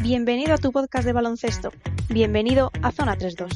Bienvenido a tu podcast de baloncesto. Bienvenido a Zona 32.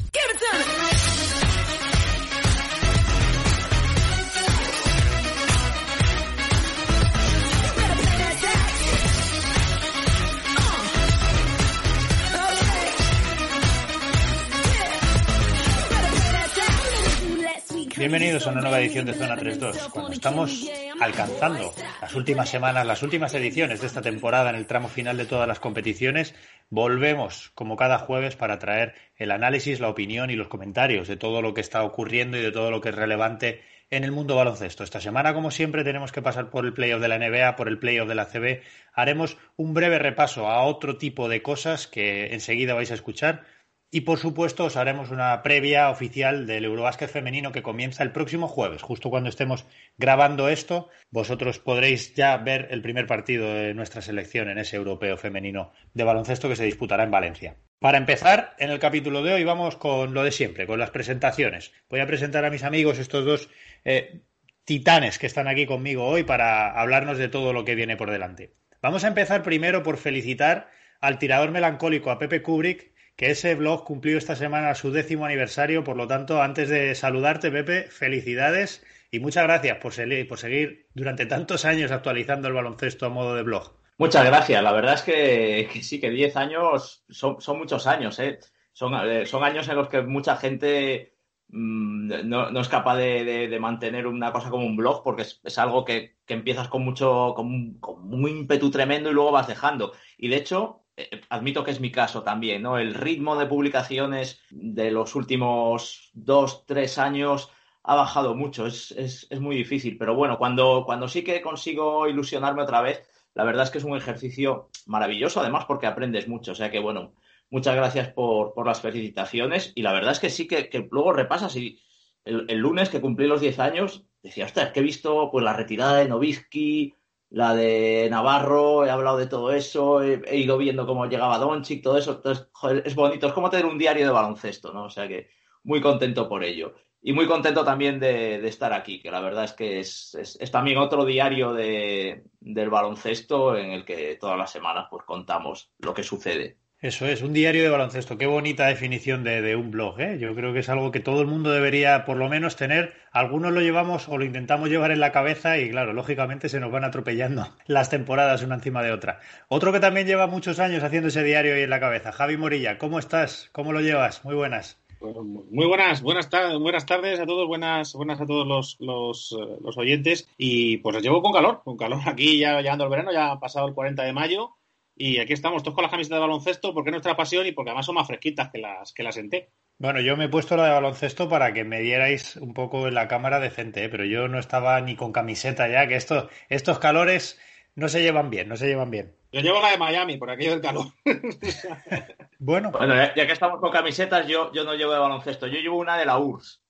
Bienvenidos a una nueva edición de Zona 3.2. Cuando estamos alcanzando las últimas semanas, las últimas ediciones de esta temporada en el tramo final de todas las competiciones, volvemos como cada jueves para traer el análisis, la opinión y los comentarios de todo lo que está ocurriendo y de todo lo que es relevante en el mundo baloncesto. Esta semana, como siempre, tenemos que pasar por el playoff de la NBA, por el playoff de la CB. Haremos un breve repaso a otro tipo de cosas que enseguida vais a escuchar y por supuesto os haremos una previa oficial del Eurobásquet femenino que comienza el próximo jueves, justo cuando estemos grabando esto. Vosotros podréis ya ver el primer partido de nuestra selección en ese europeo femenino de baloncesto que se disputará en Valencia. Para empezar, en el capítulo de hoy vamos con lo de siempre, con las presentaciones. Voy a presentar a mis amigos estos dos eh, titanes que están aquí conmigo hoy para hablarnos de todo lo que viene por delante. Vamos a empezar primero por felicitar al tirador melancólico, a Pepe Kubrick, que ese blog cumplió esta semana su décimo aniversario. Por lo tanto, antes de saludarte, Pepe, felicidades y muchas gracias por, seguir durante tantos años actualizando el baloncesto a modo de blog. Muchas gracias. La verdad es que, sí, que 10 años son, muchos años. ¿eh? Son, eh, son, años en los que mucha gente mm, no, es capaz de, mantener una cosa como un blog porque es, algo que, empiezas con mucho, con, con un ímpetu tremendo y luego vas dejando. Y de hecho, admito que es mi caso también, ¿no? El ritmo de publicaciones de los últimos dos, tres años ha bajado mucho, es, muy difícil, pero bueno, cuando, cuando sí que consigo ilusionarme otra vez, la verdad es que es un ejercicio maravilloso, además porque aprendes mucho, o sea que bueno, muchas gracias por, las felicitaciones y la verdad es que sí que, luego repasas y el, el, lunes que cumplí los 10 años, decía, ostras, que he visto pues la retirada de Novisky, la de Navarro, he hablado de todo eso, he, ido viendo cómo llegaba Doncic, todo eso. Entonces, es bonito, es como tener un diario de baloncesto, ¿no? O sea que muy contento por ello. Y muy contento también de, estar aquí, que la verdad es que es, es, también otro diario de, del baloncesto en el que todas las semanas pues contamos lo que sucede. Eso es, un diario de baloncesto. Qué bonita definición de, un blog. ¿eh? Yo creo que es algo que todo el mundo debería por lo menos tener. Algunos lo llevamos o lo intentamos llevar en la cabeza y claro, lógicamente se nos van atropellando las temporadas una encima de otra. Otro que también lleva muchos años haciendo ese diario ahí en la cabeza, Javi Morilla. ¿Cómo estás? ¿Cómo lo llevas? Muy buenas. Muy buenas, buenas, buenas tardes a todos, buenas, buenas a todos los, los, eh, los oyentes. Y pues os llevo con calor, con calor aquí ya llegando el verano, ya ha pasado el 40 de mayo y aquí estamos todos con las camisetas de baloncesto porque es nuestra pasión y porque además son más fresquitas que las que las senté. Bueno, yo me he puesto la de baloncesto para que me dierais un poco en la cámara decente, ¿eh? pero yo no estaba ni con camiseta ya, que esto, estos calores no se llevan bien, no se llevan bien. Yo llevo la de Miami por aquello del calor. bueno. Bueno, ya, que estamos con camisetas, yo, yo no llevo de baloncesto, yo llevo una de la URSS.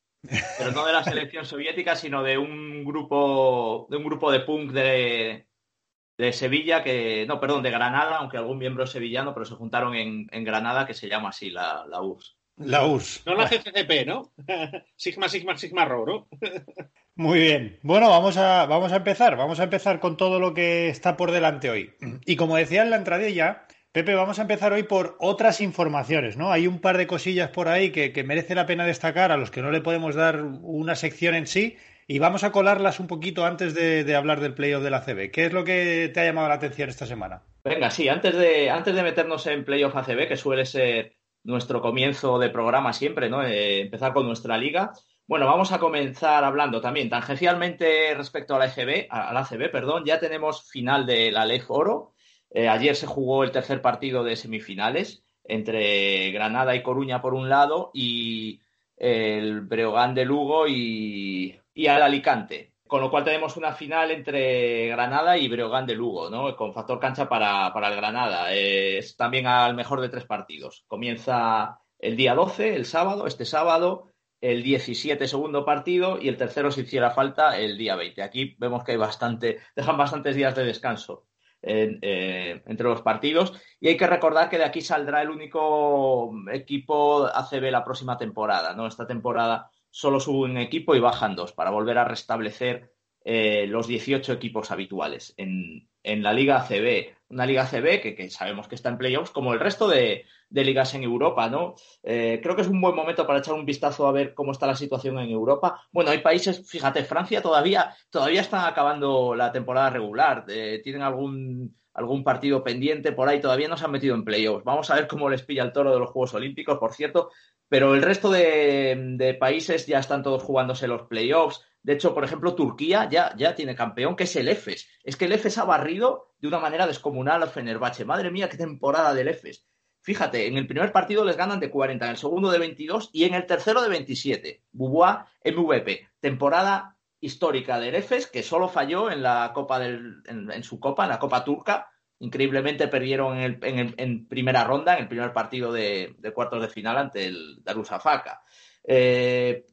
Pero no de la selección soviética, sino de un grupo, de un grupo de punk de, de Sevilla, que, no, perdón, de Granada, aunque algún miembro es sevillano, pero se juntaron en, Granada, que se llama así la, la URSS. La URSS. No la GCCP, ¿no? Sigma, Sigma, Sigma, Rho, ¿no? Muy bien. Bueno, vamos a, vamos a empezar. Vamos a empezar con todo lo que está por delante hoy. Y como decía en la entradilla, Pepe, vamos a empezar hoy por otras informaciones, ¿no? Hay un par de cosillas por ahí que, que merece la pena destacar, a los que no le podemos dar una sección en sí, y vamos a colarlas un poquito antes de, hablar del playoff de la CB. ¿Qué es lo que te ha llamado la atención esta semana? Venga, sí, antes de, antes de meternos en playoff ACB, que suele ser nuestro comienzo de programa siempre, ¿no? Eh, empezar con nuestra liga. Bueno, vamos a comenzar hablando también tangencialmente respecto a la EGB, a la ACB, perdón. Ya tenemos final de la LEF Oro. Eh, ayer se jugó el tercer partido de semifinales entre Granada y Coruña por un lado y el Breogán de Lugo y, y al Alicante. Con lo cual tenemos una final entre Granada y Breogán de Lugo, ¿no? Con factor cancha para, el Granada. es también al mejor de tres partidos. Comienza el día 12, el sábado, este sábado, el 17 segundo partido y el tercero, si hiciera falta, el día 20. Aquí vemos que hay bastante, dejan bastantes días de descanso eh, entre los partidos. Y hay que recordar que de aquí saldrá el único equipo ACB la próxima temporada, ¿no? Esta temporada solo suben un equipo y bajan dos para volver a restablecer eh, los 18 equipos habituales en, la Liga CB. Una Liga CB que, sabemos que está en playoffs, como el resto de, ligas en Europa, ¿no? Eh, creo que es un buen momento para echar un vistazo a ver cómo está la situación en Europa. Bueno, hay países, fíjate, Francia todavía, todavía están acabando la temporada regular, eh, tienen algún, algún partido pendiente por ahí, todavía no se han metido en playoffs. Vamos a ver cómo les pilla el toro de los Juegos Olímpicos, por cierto, pero el resto de, países ya están todos jugándose los playoffs. De hecho, por ejemplo, Turquía ya, ya tiene campeón, que es el EFES. Es que el EFES ha barrido de una manera descomunal al Fenerbahce. Madre mía, qué temporada del EFES. Fíjate, en el primer partido les ganan de 40, en el segundo de 22 y en el tercero de 27. Bubois MVP. Temporada histórica del EFES que solo falló en la Copa del, en, su Copa, en la Copa Turca. Increíblemente perdieron en, primera ronda, en el primer partido de, cuartos de final ante el Darussafaka. Eh,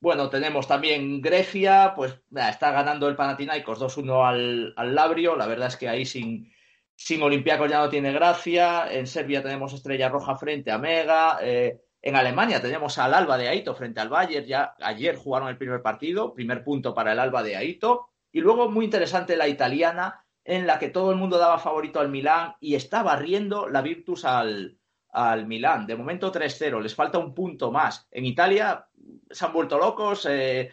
bueno, tenemos también Grecia, pues está ganando el Panathinaikos 2-1 al, al, Labrio. La verdad es que ahí sin, sin Olympiacos ya no tiene gracia. En Serbia tenemos Estrella Roja frente a Mega. Eh, en Alemania tenemos al Alba de Aito frente al Bayern. Ya ayer jugaron el primer partido, primer punto para el Alba de Aito. Y luego muy interesante la italiana, en la que todo el mundo daba favorito al Milán y está barriendo la Virtus al, al Milán. De momento 3-0, les falta un punto más. En Italia se han vuelto locos. Eh,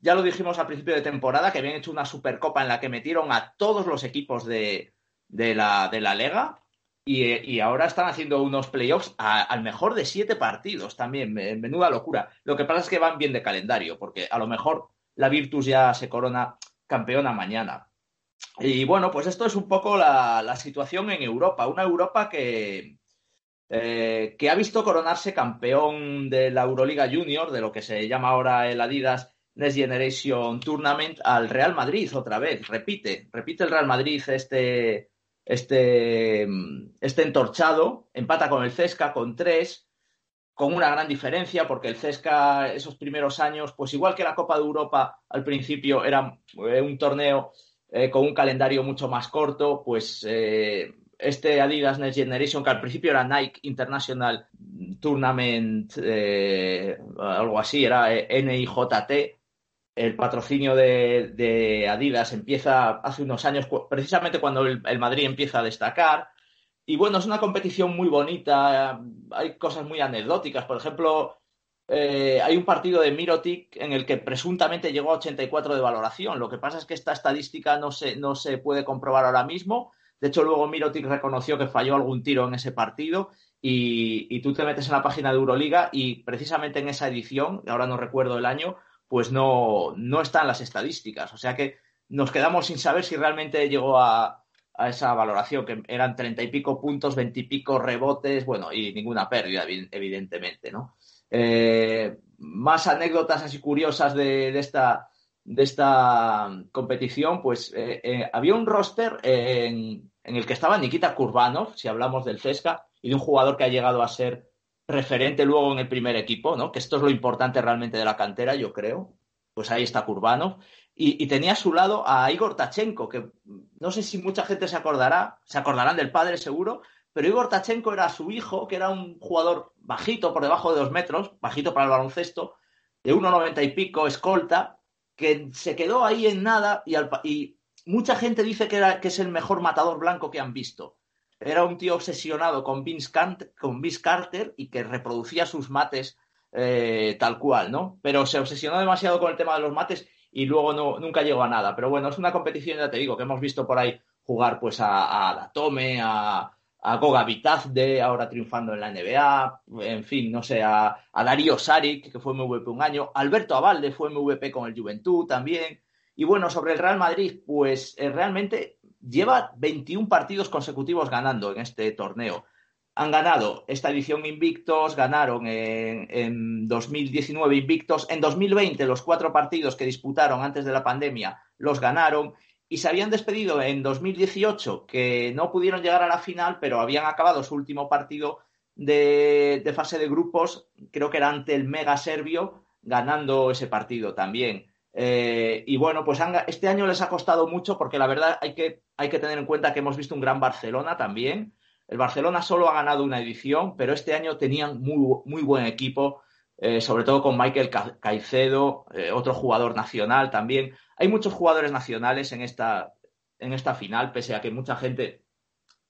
ya lo dijimos al principio de temporada, que habían hecho una supercopa en la que metieron a todos los equipos de, la, de la Lega. Y, ahora están haciendo unos playoffs al mejor de siete partidos también. Menuda locura. Lo que pasa es que van bien de calendario, porque a lo mejor la Virtus ya se corona campeona mañana. Y bueno, pues esto es un poco la situación en Europa. Una Europa que, eh, que ha visto coronarse campeón de la Euroliga Junior, de lo que se llama ahora el Adidas Next Generation Tournament, al Real Madrid otra vez. Repite, repite el Real Madrid este, este, este entorchado, empata con el Cesca con tres, con una gran diferencia, porque el Cesca esos primeros años, pues igual que la Copa de Europa al principio era eh, un torneo eh, con un calendario mucho más corto, pues este Adidas Next Generation, que al principio era Nike International Tournament, eh, algo así, era NIJT, el patrocinio de, Adidas empieza hace unos años, precisamente cuando el, Madrid empieza a destacar. Y bueno, es una competición muy bonita, hay cosas muy anecdóticas. Por ejemplo, eh, hay un partido de Mirotic en el que presuntamente llegó a 84 de valoración. Lo que pasa es que esta estadística no se, no se puede comprobar ahora mismo de hecho, luego Mirotic reconoció que falló algún tiro en ese partido y, tú te metes en la página de Euroliga y precisamente en esa edición, ahora no recuerdo el año, pues no, no están las estadísticas. O sea que nos quedamos sin saber si realmente llegó a, esa valoración, que eran treinta y pico puntos, veintipico rebotes, bueno, y ninguna pérdida, evidentemente, ¿no? Eh, más anécdotas así curiosas de, esta, competición, pues eh, eh, había un roster en, el que estaba Nikita Kurbanov, si hablamos del Cesca, y de un jugador que ha llegado a ser referente luego en el primer equipo, ¿no? Que esto es lo importante realmente de la cantera, yo creo. Pues ahí está Kurbanov. Y, tenía a su lado a Igor Tachenko, que no sé si mucha gente se acordará, se acordarán del padre seguro, pero Igor Tachenko era su hijo, que era un jugador bajito, por debajo de dos metros, bajito para el baloncesto, de 1,90 y pico, escolta, que se quedó ahí en nada y, mucha gente dice que, era, es el mejor matador blanco que han visto. Era un tío obsesionado con Vince, con Carter y que reproducía sus mates eh, tal cual, ¿no? Pero se obsesionó demasiado con el tema de los mates y luego no, nunca llegó a nada. Pero bueno, es una competición, ya te digo, que hemos visto por ahí jugar pues a, a Datome, a, a Goga Bitazde, ahora triunfando en la NBA, en fin, no sé, a, Darío Saric, que fue MVP un año, Alberto Avalde fue MVP con el Juventud también. Y bueno, sobre el Real Madrid, pues eh, realmente lleva 21 partidos consecutivos ganando en este torneo. Han ganado esta edición invictos, ganaron en, en 2019 invictos, en 2020 los cuatro partidos que disputaron antes de la pandemia los ganaron y se habían despedido en 2018, que no pudieron llegar a la final, pero habían acabado su último partido de, fase de grupos, creo que era ante el Mega Serbio, ganando ese partido también. Eh, y bueno, pues este año les ha costado mucho porque la verdad hay que, hay que tener en cuenta que hemos visto un gran Barcelona también. El Barcelona solo ha ganado una edición, pero este año tenían muy, muy buen equipo eh, sobre todo con Michael Caicedo, eh, otro jugador nacional también. Hay muchos jugadores nacionales en esta, en esta final, pese a que mucha gente,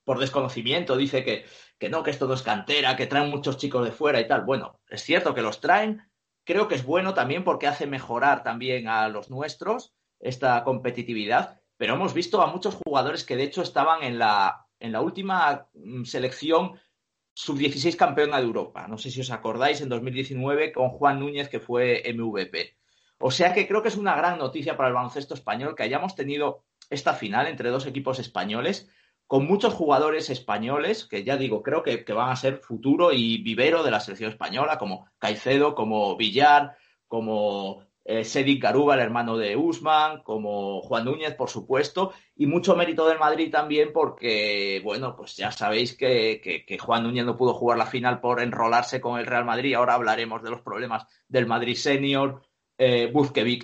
por desconocimiento, dice que, que no, que esto no es cantera, que traen muchos chicos de fuera y tal. Bueno, es cierto que los traen, creo que es bueno también porque hace mejorar también a los nuestros esta competitividad, pero hemos visto a muchos jugadores que de hecho estaban en la, en la última mm, selección sub-16 campeona de Europa. No sé si os acordáis, en 2019 con Juan Núñez, que fue MVP. O sea que creo que es una gran noticia para el baloncesto español que hayamos tenido esta final entre dos equipos españoles con muchos jugadores españoles que ya digo, creo que, van a ser futuro y vivero de la selección española, como Caicedo, como Villar, como eh, Sedik Garuba, el hermano de Usman, como Juan Núñez, por supuesto, y mucho mérito del Madrid también porque, bueno, pues ya sabéis que, Juan Núñez no pudo jugar la final por enrolarse con el Real Madrid, ahora hablaremos de los problemas del Madrid Senior, eh,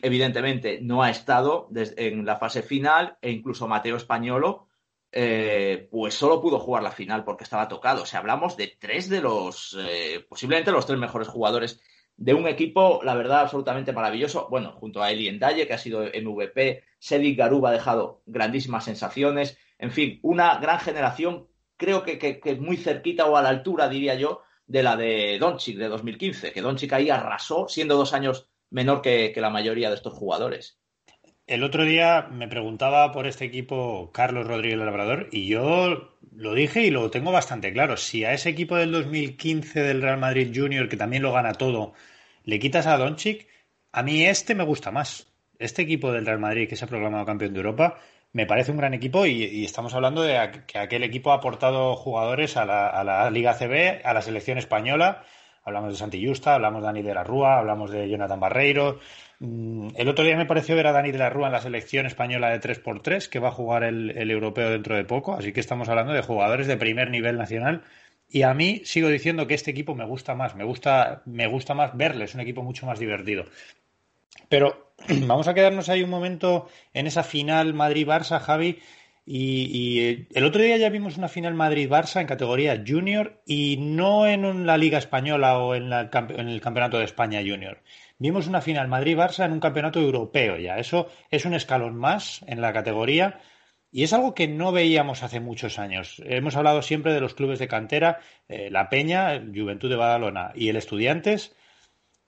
evidentemente no ha estado en la fase final e incluso Mateo Españolo eh, pues solo pudo jugar la final porque estaba tocado. O sea, hablamos de tres de los, eh, posiblemente los tres mejores jugadores de un equipo, la verdad, absolutamente maravilloso. Bueno, junto a Eli Endaye, que ha sido MVP, Sedik Garuba ha dejado grandísimas sensaciones. En fin, una gran generación, creo que, que, muy cerquita o a la altura, diría yo, de la de Doncic de 2015, que Doncic ahí arrasó, siendo dos años menor que la mayoría de estos jugadores. El otro día me preguntaba por este equipo Carlos Rodríguez Labrador y yo lo dije y lo tengo bastante claro. Si a ese equipo del 2015 del Real Madrid Junior, que también lo gana todo, le quitas a Doncic, a mí este me gusta más. Este equipo del Real Madrid que se ha proclamado campeón de Europa me parece un gran equipo y, estamos hablando de que aquel equipo ha aportado jugadores a la, Liga CB, a la selección española. Hablamos de Santi Justa, hablamos de Dani de la Rúa, hablamos de Jonathan Barreiro, el otro día me pareció ver a Dani de la Rúa en la selección española de 3x3, que va a jugar el, europeo dentro de poco, así que estamos hablando de jugadores de primer nivel nacional. Y a mí sigo diciendo que este equipo me gusta más, me gusta, me gusta más verle, es un equipo mucho más divertido. Pero vamos a quedarnos ahí un momento en esa final Madrid-Barça, Javi. Y, eh, el otro día ya vimos una final Madrid-Barça en categoría junior y no en la Liga Española o en, en el Campeonato de España Junior. Vimos una final Madrid-Barça en un campeonato europeo ya. Eso es un escalón más en la categoría y es algo que no veíamos hace muchos años. Hemos hablado siempre de los clubes de cantera, eh, La Peña, Juventud de Badalona y el Estudiantes,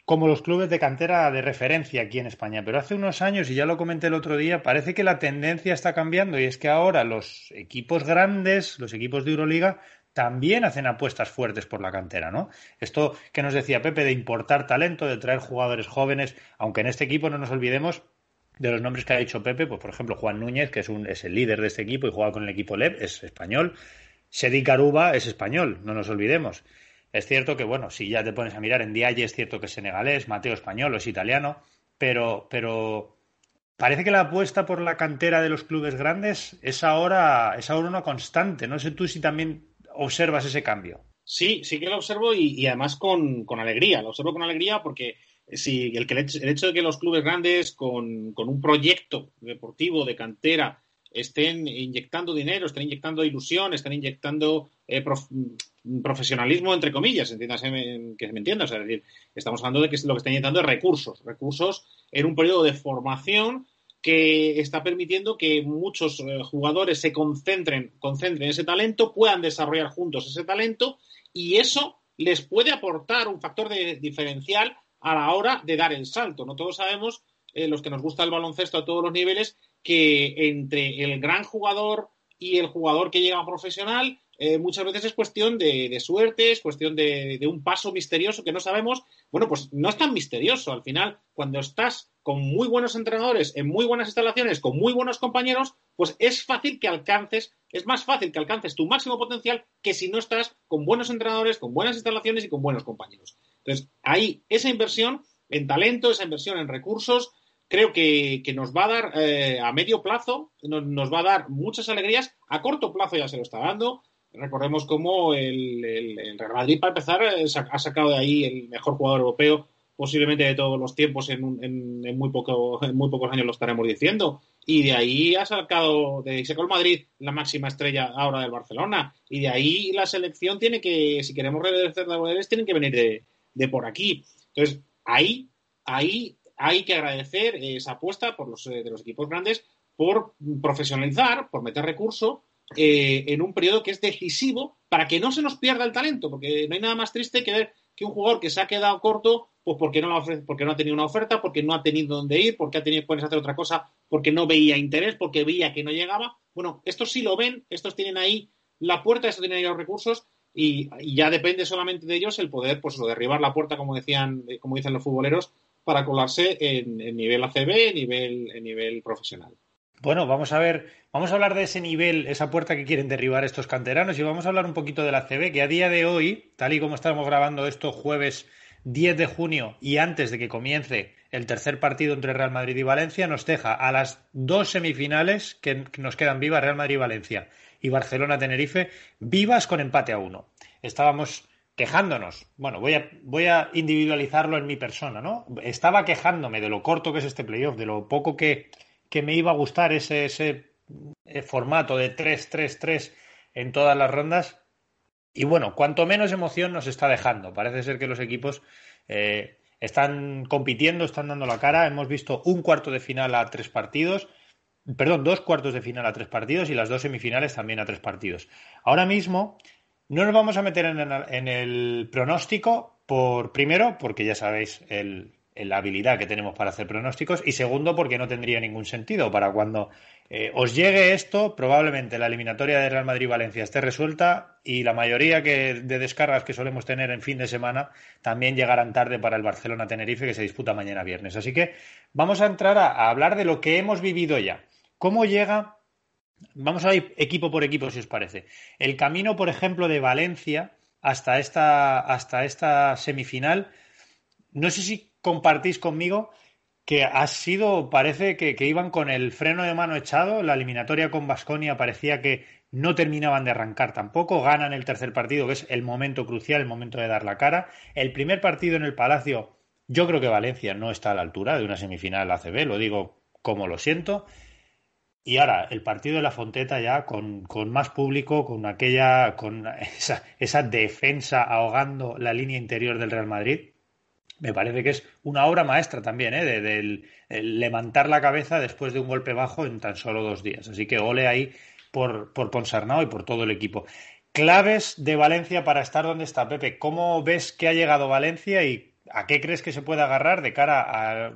como los clubes de cantera de referencia aquí en España. Pero hace unos años, y ya lo comenté el otro día, parece que la tendencia está cambiando y es que ahora los equipos grandes, los equipos de Euroliga, también hacen apuestas fuertes por la cantera, ¿no? Esto que nos decía Pepe de importar talento, de traer jugadores jóvenes, aunque en este equipo no nos olvidemos de los nombres que ha dicho Pepe, pues por ejemplo Juan Núñez, que es, un, es el líder de este equipo y juega con el equipo LEP, es español. Sedi Caruba es español, no nos olvidemos. Es cierto que, bueno, si ya te pones a mirar en Dialle, es cierto que es senegalés, Mateo español o es italiano, pero, pero parece que la apuesta por la cantera de los clubes grandes es ahora, es ahora una constante. No sé tú si también observas ese cambio. Sí, sí que lo observo y, además con, alegría. Lo observo con alegría porque si el, que, hecho de que los clubes grandes con, un proyecto deportivo de cantera estén inyectando dinero, estén inyectando ilusión, estén inyectando eh, profesionalismo, entre comillas, entiéndase que me entienda. es decir, estamos hablando de que lo que están inyectando es recursos, recursos en un periodo de formación que está permitiendo que muchos eh, jugadores se concentren, concentren ese talento, puedan desarrollar juntos ese talento y eso les puede aportar un factor de diferencial a la hora de dar el salto. No todos sabemos, eh, los que nos gusta el baloncesto a todos los niveles, que entre el gran jugador y el jugador que llega a profesional eh, muchas veces es cuestión de, suerte, es cuestión de, un paso misterioso que no sabemos. Bueno, pues no es tan misterioso. Al final, cuando estás con muy buenos entrenadores, en muy buenas instalaciones, con muy buenos compañeros, pues es fácil que alcances, es más fácil que alcances tu máximo potencial que si no estás con buenos entrenadores, con buenas instalaciones y con buenos compañeros. Entonces, ahí esa inversión en talento, esa inversión en recursos, creo que, nos va a dar eh, a medio plazo, nos, va a dar muchas alegrías, a corto plazo ya se lo está dando, recordemos cómo el, Real Madrid, para empezar, eh, ha sacado de ahí el mejor jugador europeo posiblemente de todos los tiempos en, muy poco, en muy pocos años lo estaremos diciendo. Y de ahí ha sacado, de sacó el Madrid la máxima estrella ahora del Barcelona. Y de ahí la selección tiene que, si queremos revertir poderes, tienen que venir de, por aquí. Entonces, ahí, ahí hay que agradecer esa apuesta por los, de los equipos grandes por profesionalizar, por meter recurso eh, en un periodo que es decisivo para que no se nos pierda el talento, porque no hay nada más triste que ver que un jugador que se ha quedado corto, pues porque no, porque no ha tenido una oferta, porque no ha tenido dónde ir, porque ha tenido que hacer otra cosa, porque no veía interés, porque veía que no llegaba. Bueno, estos sí lo ven, estos tienen ahí la puerta, estos tienen ahí los recursos y, ya depende solamente de ellos el poder, pues, derribar la puerta, como decían, como dicen los futboleros, para colarse en, en nivel ACB, nivel, en nivel profesional. Bueno, vamos a ver, vamos a hablar de ese nivel, esa puerta que quieren derribar estos canteranos y vamos a hablar un poquito de la CB, que a día de hoy, tal y como estamos grabando esto jueves 10 de junio y antes de que comience el tercer partido entre Real Madrid y Valencia, nos deja a las dos semifinales que nos quedan vivas, Real Madrid y Valencia y Barcelona-Tenerife, vivas con empate a uno. Estábamos quejándonos. Bueno, voy a, voy a individualizarlo en mi persona, ¿no? Estaba quejándome de lo corto que es este playoff, de lo poco que que me iba a gustar ese, ese eh, formato de 3-3-3 en todas las rondas. Y bueno, cuanto menos emoción nos está dejando. Parece ser que los equipos eh, están compitiendo, están dando la cara. Hemos visto un cuarto de final a tres partidos. Perdón, dos cuartos de final a tres partidos y las dos semifinales también a tres partidos. Ahora mismo no nos vamos a meter en el, en el pronóstico por primero, porque ya sabéis el, la habilidad que tenemos para hacer pronósticos y segundo porque no tendría ningún sentido para cuando eh, os llegue esto probablemente la eliminatoria de Real Madrid-Valencia esté resuelta y la mayoría que, de descargas que solemos tener en fin de semana también llegarán tarde para el Barcelona-Tenerife que se disputa mañana viernes. Así que vamos a entrar a, hablar de lo que hemos vivido ya. ¿Cómo llega? Vamos a ir equipo por equipo si os parece. El camino, por ejemplo, de Valencia hasta esta, hasta esta semifinal. No sé si compartís conmigo que ha sido, parece que, iban con el freno de mano echado, la eliminatoria con Basconia parecía que no terminaban de arrancar tampoco, ganan el tercer partido, que es el momento crucial, el momento de dar la cara. El primer partido en el Palacio, yo creo que Valencia no está a la altura de una semifinal ACB, lo digo como lo siento. Y ahora, el partido de la Fonteta ya con, más público, con aquella, con esa defensa ahogando la línea interior del Real Madrid, me parece que es una obra maestra también, ¿eh? de, levantar la cabeza después de un golpe bajo en tan solo dos días. Así que ole ahí por, por Ponsarnau y por todo el equipo. Claves de Valencia para estar donde está, Pepe. ¿Cómo ves que ha llegado Valencia y a qué crees que se puede agarrar de cara a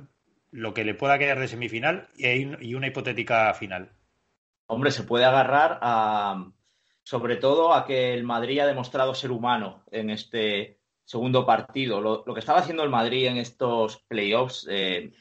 lo que le pueda quedar de semifinal y una hipotética final? Hombre, se puede agarrar a, sobre todo a que el Madrid ha demostrado ser humano en este, segundo partido. Lo, que estaba haciendo el Madrid en estos playoffs, eh,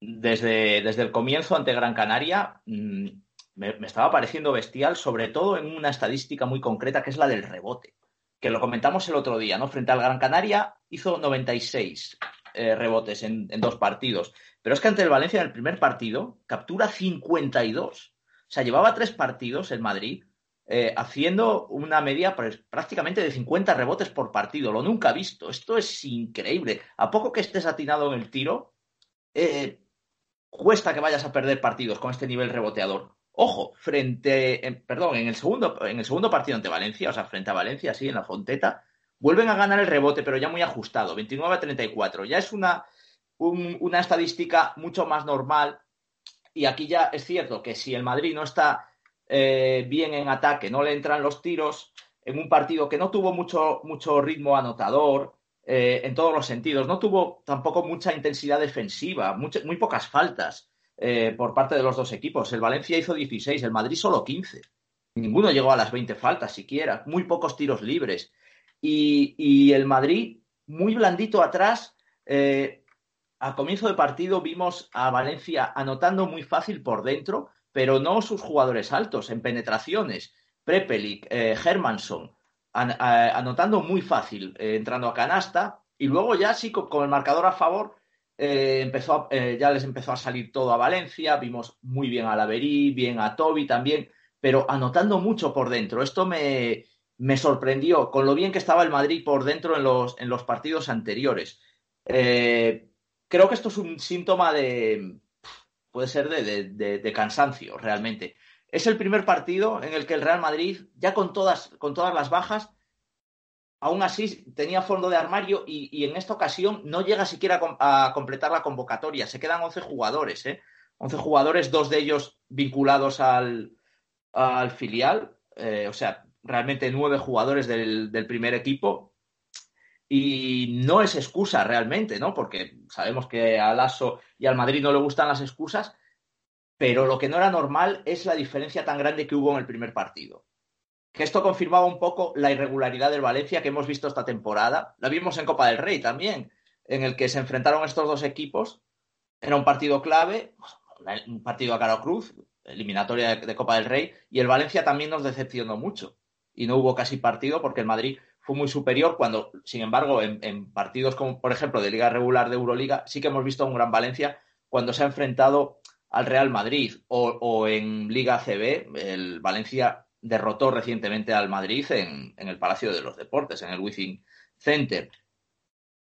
desde, desde, el comienzo ante Gran Canaria, mm, me, estaba pareciendo bestial, sobre todo en una estadística muy concreta que es la del rebote, que lo comentamos el otro día, ¿no? Frente al Gran Canaria hizo 96 eh, rebotes en, en, dos partidos, pero es que ante el Valencia en el primer partido captura 52. O sea, llevaba tres partidos el Madrid eh, haciendo una media prácticamente de 50 rebotes por partido. Lo nunca visto. Esto es increíble. A poco que estés atinado en el tiro, eh, cuesta que vayas a perder partidos con este nivel reboteador. Ojo, frente, perdón, en el segundo, en el segundo partido ante Valencia, o sea, frente a Valencia, sí, en la Fonteta, vuelven a ganar el rebote, pero ya muy ajustado, 29 a 34. Ya es una, una estadística mucho más normal. Y aquí ya es cierto que si el Madrid no está eh, bien en ataque, no le entran los tiros, en un partido que no tuvo mucho, mucho ritmo anotador, eh, en todos los sentidos, no tuvo tampoco mucha intensidad defensiva, muy pocas faltas eh, por parte de los dos equipos. El Valencia hizo 16, el Madrid solo 15. Ninguno llegó a las 20 faltas siquiera, muy pocos tiros libres. Y, y el Madrid muy blandito atrás. a comienzo de partido vimos a Valencia anotando muy fácil por dentro, pero no sus jugadores altos en penetraciones. Prepelic, eh, Hermanson, anotando muy fácil, eh, entrando a canasta, y luego ya sí, con, el marcador a favor, eh, empezó ya les empezó a salir todo a Valencia, vimos muy bien a Laverí, bien a Toby también, pero anotando mucho por dentro. Esto me, me sorprendió con lo bien que estaba el Madrid por dentro en los, en los partidos anteriores. creo que esto es un síntoma de, puede ser de, cansancio realmente. Es el primer partido en el que el Real Madrid, ya con todas, con todas las bajas, aún así tenía fondo de armario y, en esta ocasión no llega siquiera a, completar la convocatoria. Se quedan 11 jugadores, ¿eh? 11 jugadores, dos de ellos vinculados al, filial, eh, o sea, realmente nueve jugadores del, del, primer equipo. Y no es excusa realmente, ¿no? Porque sabemos que al ASO y al Madrid no le gustan las excusas, pero lo que no era normal es la diferencia tan grande que hubo en el primer partido que esto confirmaba un poco la irregularidad del Valencia que hemos visto esta temporada. La vimos en Copa del Rey también, en el que se enfrentaron estos dos equipos. Era un partido clave, un partido a Caro Cruz, eliminatoria de, Copa del Rey, y el Valencia también nos decepcionó mucho. Y no hubo casi partido porque el Madrid fue muy superior cuando, sin embargo, en, partidos como, por ejemplo, de Liga Regular de Euroliga, sí que hemos visto un gran Valencia cuando se ha enfrentado al Real Madrid o, en Liga CB, el Valencia derrotó recientemente al Madrid en, el Palacio de los Deportes, en el Within Center.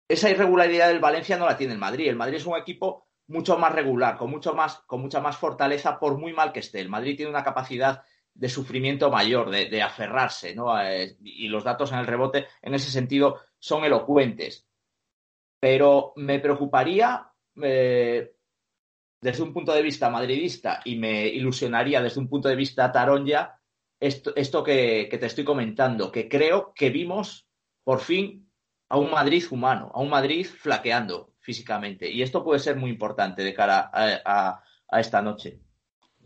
Esa irregularidad del Valencia no la tiene el Madrid. El Madrid es un equipo mucho más regular, con, mucho más, con mucha más fortaleza, por muy mal que esté. El Madrid tiene una capacidad de sufrimiento mayor, de, aferrarse, ¿no? Eh, y los datos en el rebote, en ese sentido, son elocuentes. Pero me preocuparía, eh, desde un punto de vista madridista, y me ilusionaría desde un punto de vista taronja, esto, que, te estoy comentando, que creo que vimos por fin a un Madrid humano, a un Madrid flaqueando físicamente. Y esto puede ser muy importante de cara a, esta noche.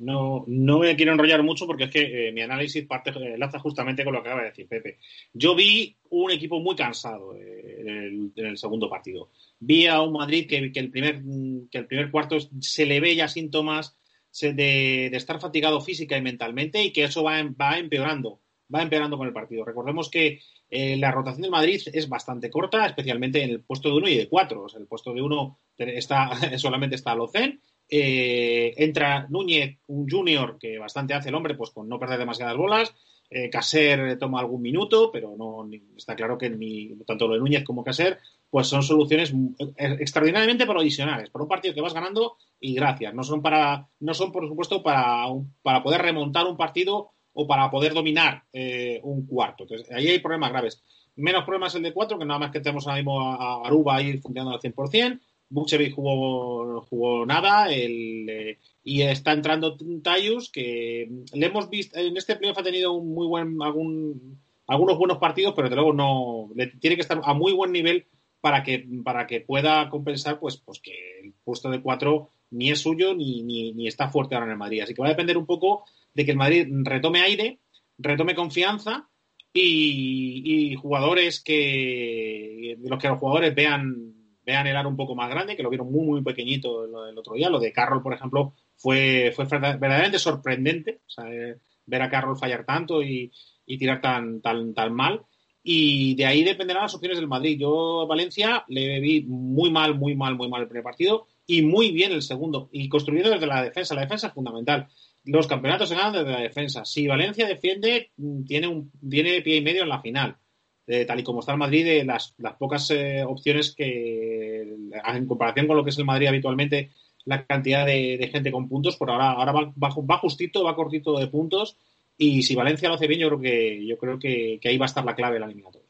No, no me quiero enrollar mucho porque es que eh, mi análisis parte eh, enlaza justamente con lo que acaba de decir Pepe. Yo vi un equipo muy cansado eh, en, el, segundo partido. Vi a un Madrid que, el primer, que el primer cuarto se le ve ya síntomas de, estar fatigado física y mentalmente y que eso va, va empeorando, va empeorando con el partido. Recordemos que la rotación del Madrid es bastante corta, especialmente en el puesto de uno y de cuatro. el puesto de uno está, solamente está Locen. Eh, entra Núñez, un junior que bastante hace el hombre, pues con no perder demasiadas bolas. Eh, Caser toma algún minuto, pero no está claro que ni tanto lo de Núñez como Caser pues son soluciones extraordinariamente provisionales. Por un partido que vas ganando y gracias. No son para, no son por supuesto para, para poder remontar un partido o para poder dominar eh, un cuarto. Entonces, ahí hay problemas graves. Menos problemas el de cuatro, que nada más que tenemos ahora mismo a Aruba ahí funcionando al 100%. Buchevic jugó, jugó nada el, eh, y está entrando Tayus, que le hemos visto, en este playoff ha tenido un muy buen, algún, algunos buenos partidos, pero desde luego no, tiene que estar a muy buen nivel para que, para que pueda compensar pues, pues que el puesto de cuatro ni es suyo ni, ni, está fuerte ahora en el Madrid. Así que va a depender un poco de que el Madrid retome aire, retome confianza y, jugadores que los que los jugadores vean vean el aro un poco más grande, que lo vieron muy muy pequeñito el, otro día. Lo de Carroll, por ejemplo, fue, fue verdaderamente sorprendente eh, ver a Carroll fallar tanto y, y tirar tan, tan, tan mal y de ahí dependerán las opciones del Madrid. Yo a Valencia le vi muy mal, muy mal, muy mal el primer partido y muy bien el segundo. Y construyendo desde la defensa. La defensa es fundamental. Los campeonatos se ganan desde la defensa. Si Valencia defiende, mm, tiene, un, tiene pie y medio en la final. Eh, tal y como está el Madrid, de las, las pocas eh, opciones que, en comparación con lo que es el Madrid habitualmente, la cantidad de, gente con puntos, por ahora, ahora va, va justito, va cortito de puntos y si Valencia lo hace bien, yo creo que, yo creo que, ahí va a estar la clave de la eliminatoria.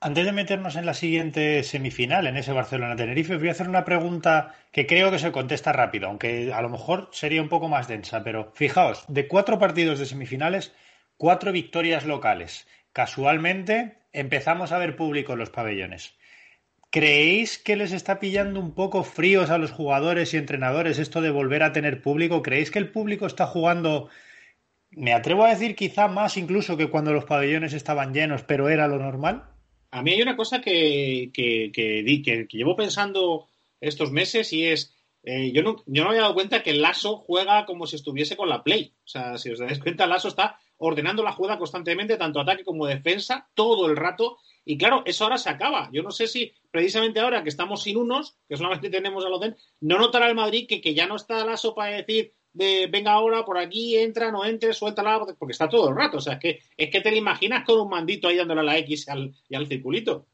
Antes de meternos en la siguiente semifinal, en ese Barcelona-Tenerife, voy a hacer una pregunta que creo que se contesta rápido, aunque a lo mejor sería un poco más densa, pero fijaos, de cuatro partidos de semifinales, cuatro victorias locales. Casualmente empezamos a ver público en los pabellones. ¿Creéis que les está pillando un poco fríos a los jugadores y entrenadores esto de volver a tener público? ¿Creéis que el público está jugando me atrevo a decir quizá más incluso que cuando los pabellones estaban llenos, pero era lo normal. A mí hay una cosa que, que, que, llevo pensando estos meses y es, eh, yo, no, yo no había dado cuenta que el Lasso juega como si estuviese con la Play. O sea, si os dais cuenta, Lasso está ordenando la jugada constantemente, tanto ataque como defensa, todo el rato. Y claro, eso ahora se acaba. Yo no sé si precisamente ahora que estamos sin unos, que solamente tenemos a Loden, no notará el Madrid que, que ya no está Lasso para decir, de venga ahora por aquí, entra, no entre, suéltala, porque está todo el rato. O sea, es que, es que te lo imaginas con un mandito ahí dándole a la X al, y al circulito.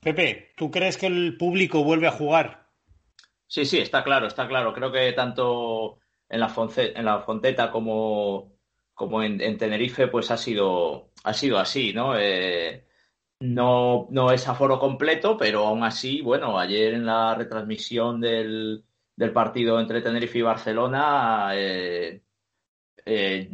Pepe, ¿tú crees que el público vuelve a jugar? Sí, sí, está claro, está claro. Creo que tanto en la, en la Fonteta como, como en, Tenerife, pues ha sido, ha sido así, ¿no? Eh, No, no es aforo completo, pero aún así, bueno, ayer en la retransmisión del, del partido entre Tenerife y Barcelona, eh, eh,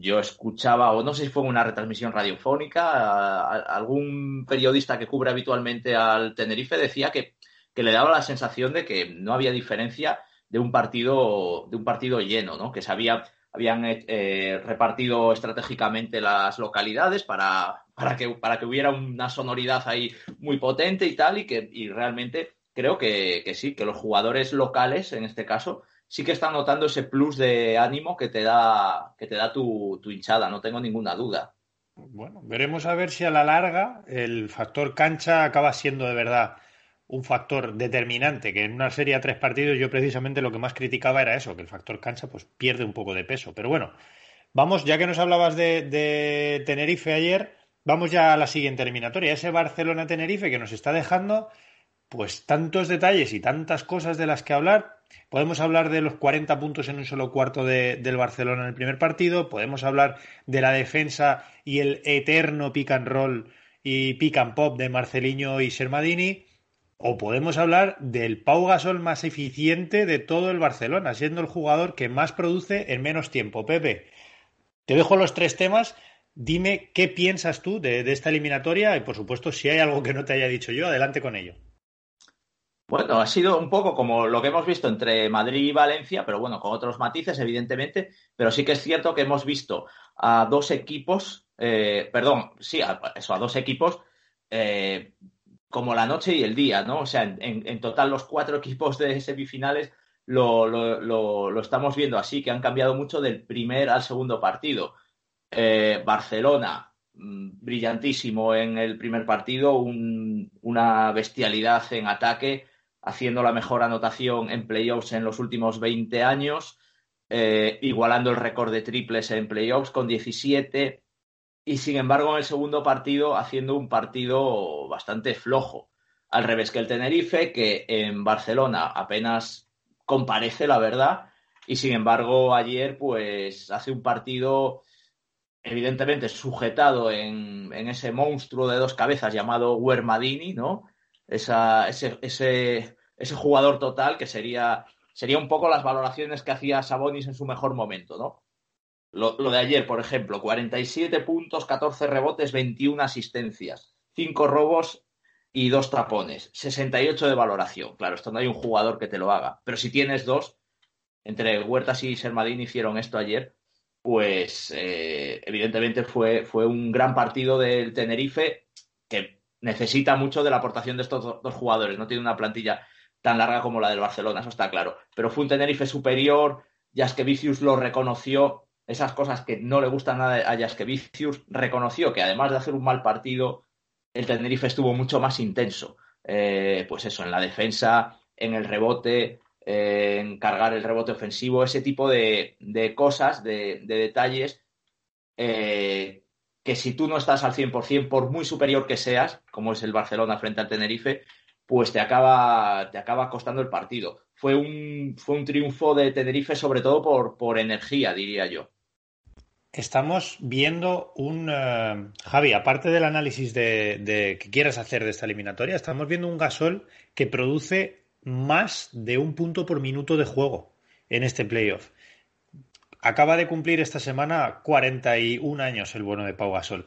yo escuchaba, o no sé si fue una retransmisión radiofónica, algún periodista que cubre habitualmente al Tenerife decía que, que, le daba la sensación de que no había diferencia de un partido, de un partido lleno, ¿no? Que se había, habían eh, repartido estratégicamente las localidades para, para, que, para que hubiera una sonoridad ahí muy potente y tal, y que y realmente creo que, que sí, que los jugadores locales, en este caso, sí que están notando ese plus de ánimo que te da, que te da tu, tu, hinchada, no tengo ninguna duda. Bueno, veremos a ver si a la larga el factor cancha acaba siendo de verdad un factor determinante, que en una serie a tres partidos yo precisamente lo que más criticaba era eso, que el factor cancha pues pierde un poco de peso. Pero bueno, vamos, ya que nos hablabas de, Tenerife ayer, vamos ya a la siguiente eliminatoria, ese Barcelona-Tenerife que nos está dejando pues tantos detalles y tantas cosas de las que hablar. Podemos hablar de los 40 puntos en un solo cuarto de, del Barcelona en el primer partido, podemos hablar de la defensa y el eterno pick and roll y pick and pop de Marceliño y Sermadini, o podemos hablar del Pau Gasol más eficiente de todo el Barcelona, siendo el jugador que más produce en menos tiempo. Pepe, te dejo los tres temas. Dime qué piensas tú de, esta eliminatoria y, por supuesto, si hay algo que no te haya dicho yo, adelante con ello. Bueno, ha sido un poco como lo que hemos visto entre Madrid y Valencia, pero bueno, con otros matices, evidentemente. Pero sí que es cierto que hemos visto a dos equipos, eh, perdón, sí, a, eso, a dos equipos eh, como la noche y el día, ¿no? O sea, en, total los cuatro equipos de semifinales lo, lo, estamos viendo así, que han cambiado mucho del primer al segundo partido. Eh, Barcelona, mm, brillantísimo en el primer partido, un, una bestialidad en ataque haciendo la mejor anotación en playoffs en los últimos 20 años, eh, igualando el récord de triples en playoffs con 17 y sin embargo en el segundo partido haciendo un partido bastante flojo. Al revés que el Tenerife, que en Barcelona apenas comparece, la verdad, y sin embargo ayer pues hace un partido evidentemente sujetado en, en ese monstruo de dos cabezas llamado Wermadini, ¿no? Esa, ese, ese, ese jugador total que sería, sería un poco las valoraciones que hacía Sabonis en su mejor momento, ¿no? Lo, de ayer, por ejemplo, 47 puntos, 14 rebotes, 21 asistencias, 5 robos y 2 tapones, 68 de valoración. Claro, esto no hay un jugador que te lo haga, pero si tienes dos, entre Huertas y Sermadín hicieron esto ayer, pues eh, evidentemente fue, fue un gran partido del Tenerife que necesita mucho de la aportación de estos dos jugadores. No tiene una plantilla tan larga como la del Barcelona, eso está claro. Pero fue un Tenerife superior, Jaskevicius lo reconoció, esas cosas que no le gustan nada a Jaskevicius, reconoció que además de hacer un mal partido, el Tenerife estuvo mucho más intenso. Eh, pues eso, en la defensa, en el rebote, eh, en cargar el rebote ofensivo, ese tipo de, de cosas, de, de detalles, eh, que si tú no estás al 100%, por muy superior que seas, como es el Barcelona frente al Tenerife, pues te acaba, te acaba costando el partido. Fue un, fue un triunfo de Tenerife sobre todo por, por energía, diría yo. Estamos viendo un... Uh, Javi, aparte del análisis de, de, que quieras hacer de esta eliminatoria, estamos viendo un gasol que produce más de un punto por minuto de juego en este playoff. Acaba de cumplir esta semana 41 años el bueno de Pau Gasol.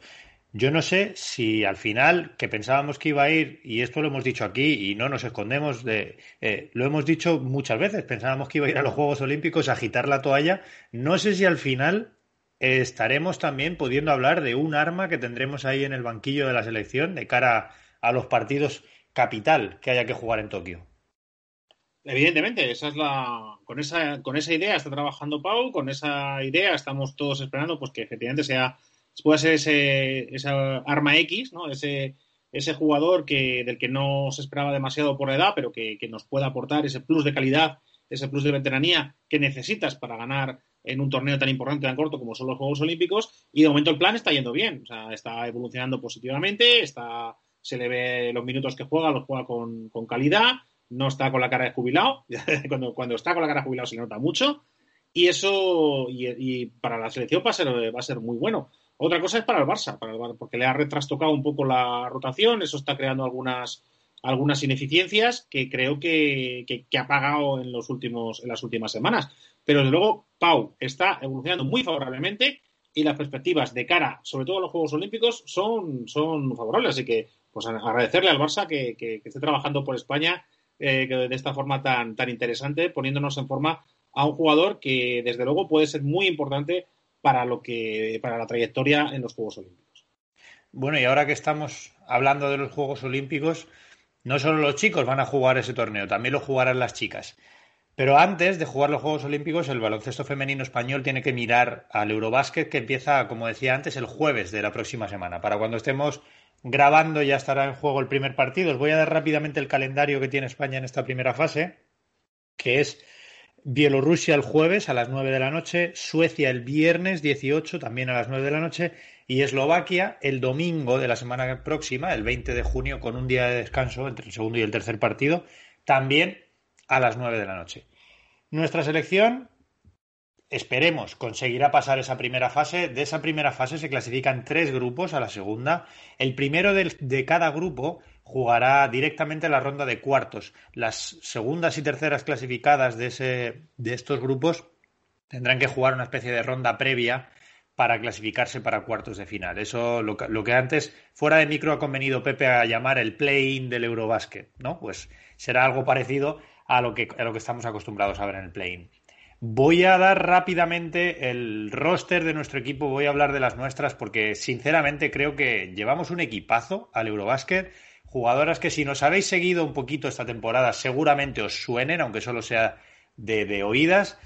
Yo no sé si al final, que pensábamos que iba a ir, y esto lo hemos dicho aquí y no nos escondemos de. Eh, lo hemos dicho muchas veces, pensábamos que iba a ir a los Juegos Olímpicos a agitar la toalla. No sé si al final estaremos también pudiendo hablar de un arma que tendremos ahí en el banquillo de la selección de cara a los partidos capital que haya que jugar en Tokio. Evidentemente, esa es la con esa con esa idea está trabajando Pau, con esa idea estamos todos esperando pues que efectivamente sea pueda ser ese, esa arma X, ¿no? Ese, ese jugador que, del que no se esperaba demasiado por la edad, pero que, que, nos pueda aportar ese plus de calidad, ese plus de veteranía que necesitas para ganar en un torneo tan importante, tan corto como son los Juegos Olímpicos. Y de momento el plan está yendo bien, o sea, está evolucionando positivamente, está, se le ve los minutos que juega, los juega con, con calidad, no está con la cara de jubilado, cuando, cuando está con la cara de jubilado se nota mucho. y eso y, para la selección va a, ser, va a ser muy bueno. Otra cosa es para el Barça, para porque le ha retrastocado un poco la rotación, eso está creando algunas, algunas ineficiencias que creo que, que, ha pagado en, los últimos, en las últimas semanas. Pero desde luego, Pau está evolucionando muy favorablemente y las perspectivas de cara, sobre todo a los Juegos Olímpicos, son, son favorables. Así que, pues agradecerle al Barça que, que, esté trabajando por España eh, de esta forma tan, tan interesante, poniéndonos en forma a un jugador que, desde luego, puede ser muy importante para, lo que, para la trayectoria en los Juegos Olímpicos. Bueno, y ahora que estamos hablando de los Juegos Olímpicos, no solo los chicos van a jugar ese torneo, también lo jugarán las chicas. Pero antes de jugar los Juegos Olímpicos, el baloncesto femenino español tiene que mirar al Eurobásquet que empieza, como decía antes, el jueves de la próxima semana. Para cuando estemos grabando ya estará en juego el primer partido. Os voy a dar rápidamente el calendario que tiene España en esta primera fase, que es Bielorrusia el jueves a las 9 de la noche, Suecia el viernes 18 también a las 9 de la noche y Eslovaquia el domingo de la semana próxima, el 20 de junio, con un día de descanso entre el segundo y el tercer partido, también a las 9 de la noche. Nuestra selección, esperemos, conseguirá pasar esa primera fase. De esa primera fase se clasifican tres grupos a la segunda. El primero de, cada grupo jugará directamente la ronda de cuartos. Las segundas y terceras clasificadas de, ese, de estos grupos tendrán que jugar una especie de ronda previa para clasificarse para cuartos de final. Eso lo, que antes fuera de micro ha convenido Pepe a llamar el play-in del Eurobasket, ¿no? Pues será algo parecido a lo que, a lo que estamos acostumbrados a ver en el play-in. Voy a dar rápidamente el roster de nuestro equipo, voy a hablar de las nuestras porque sinceramente creo que llevamos un equipazo al Eurobasket, jugadoras que si nos habéis seguido un poquito esta temporada seguramente os suenen, aunque solo sea de, de oídas.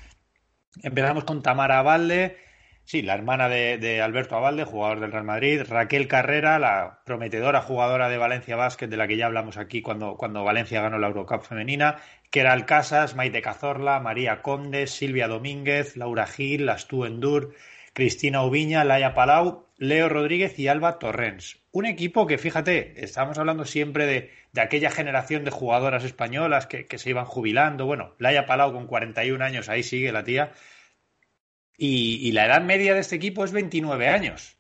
Empezamos con Tamara Valde, Sí, la hermana de, Alberto Avalde, jugador del Real Madrid, Raquel Carrera, la prometedora jugadora de Valencia Basket, de la que ya hablamos aquí cuando, cuando Valencia ganó la Eurocup femenina, Keral Casas, Maite Cazorla, María Conde, Silvia Domínguez, Laura Gil, Astú Endur, Cristina Ubiña, Laia Palau, Leo Rodríguez y Alba Torrens. Un equipo que, fíjate, estamos hablando siempre de, de aquella generación de jugadoras españolas que, que, se iban jubilando. Bueno, Laia Palau con 41 años, ahí sigue la tía y, la edad media de este equipo es 29 años,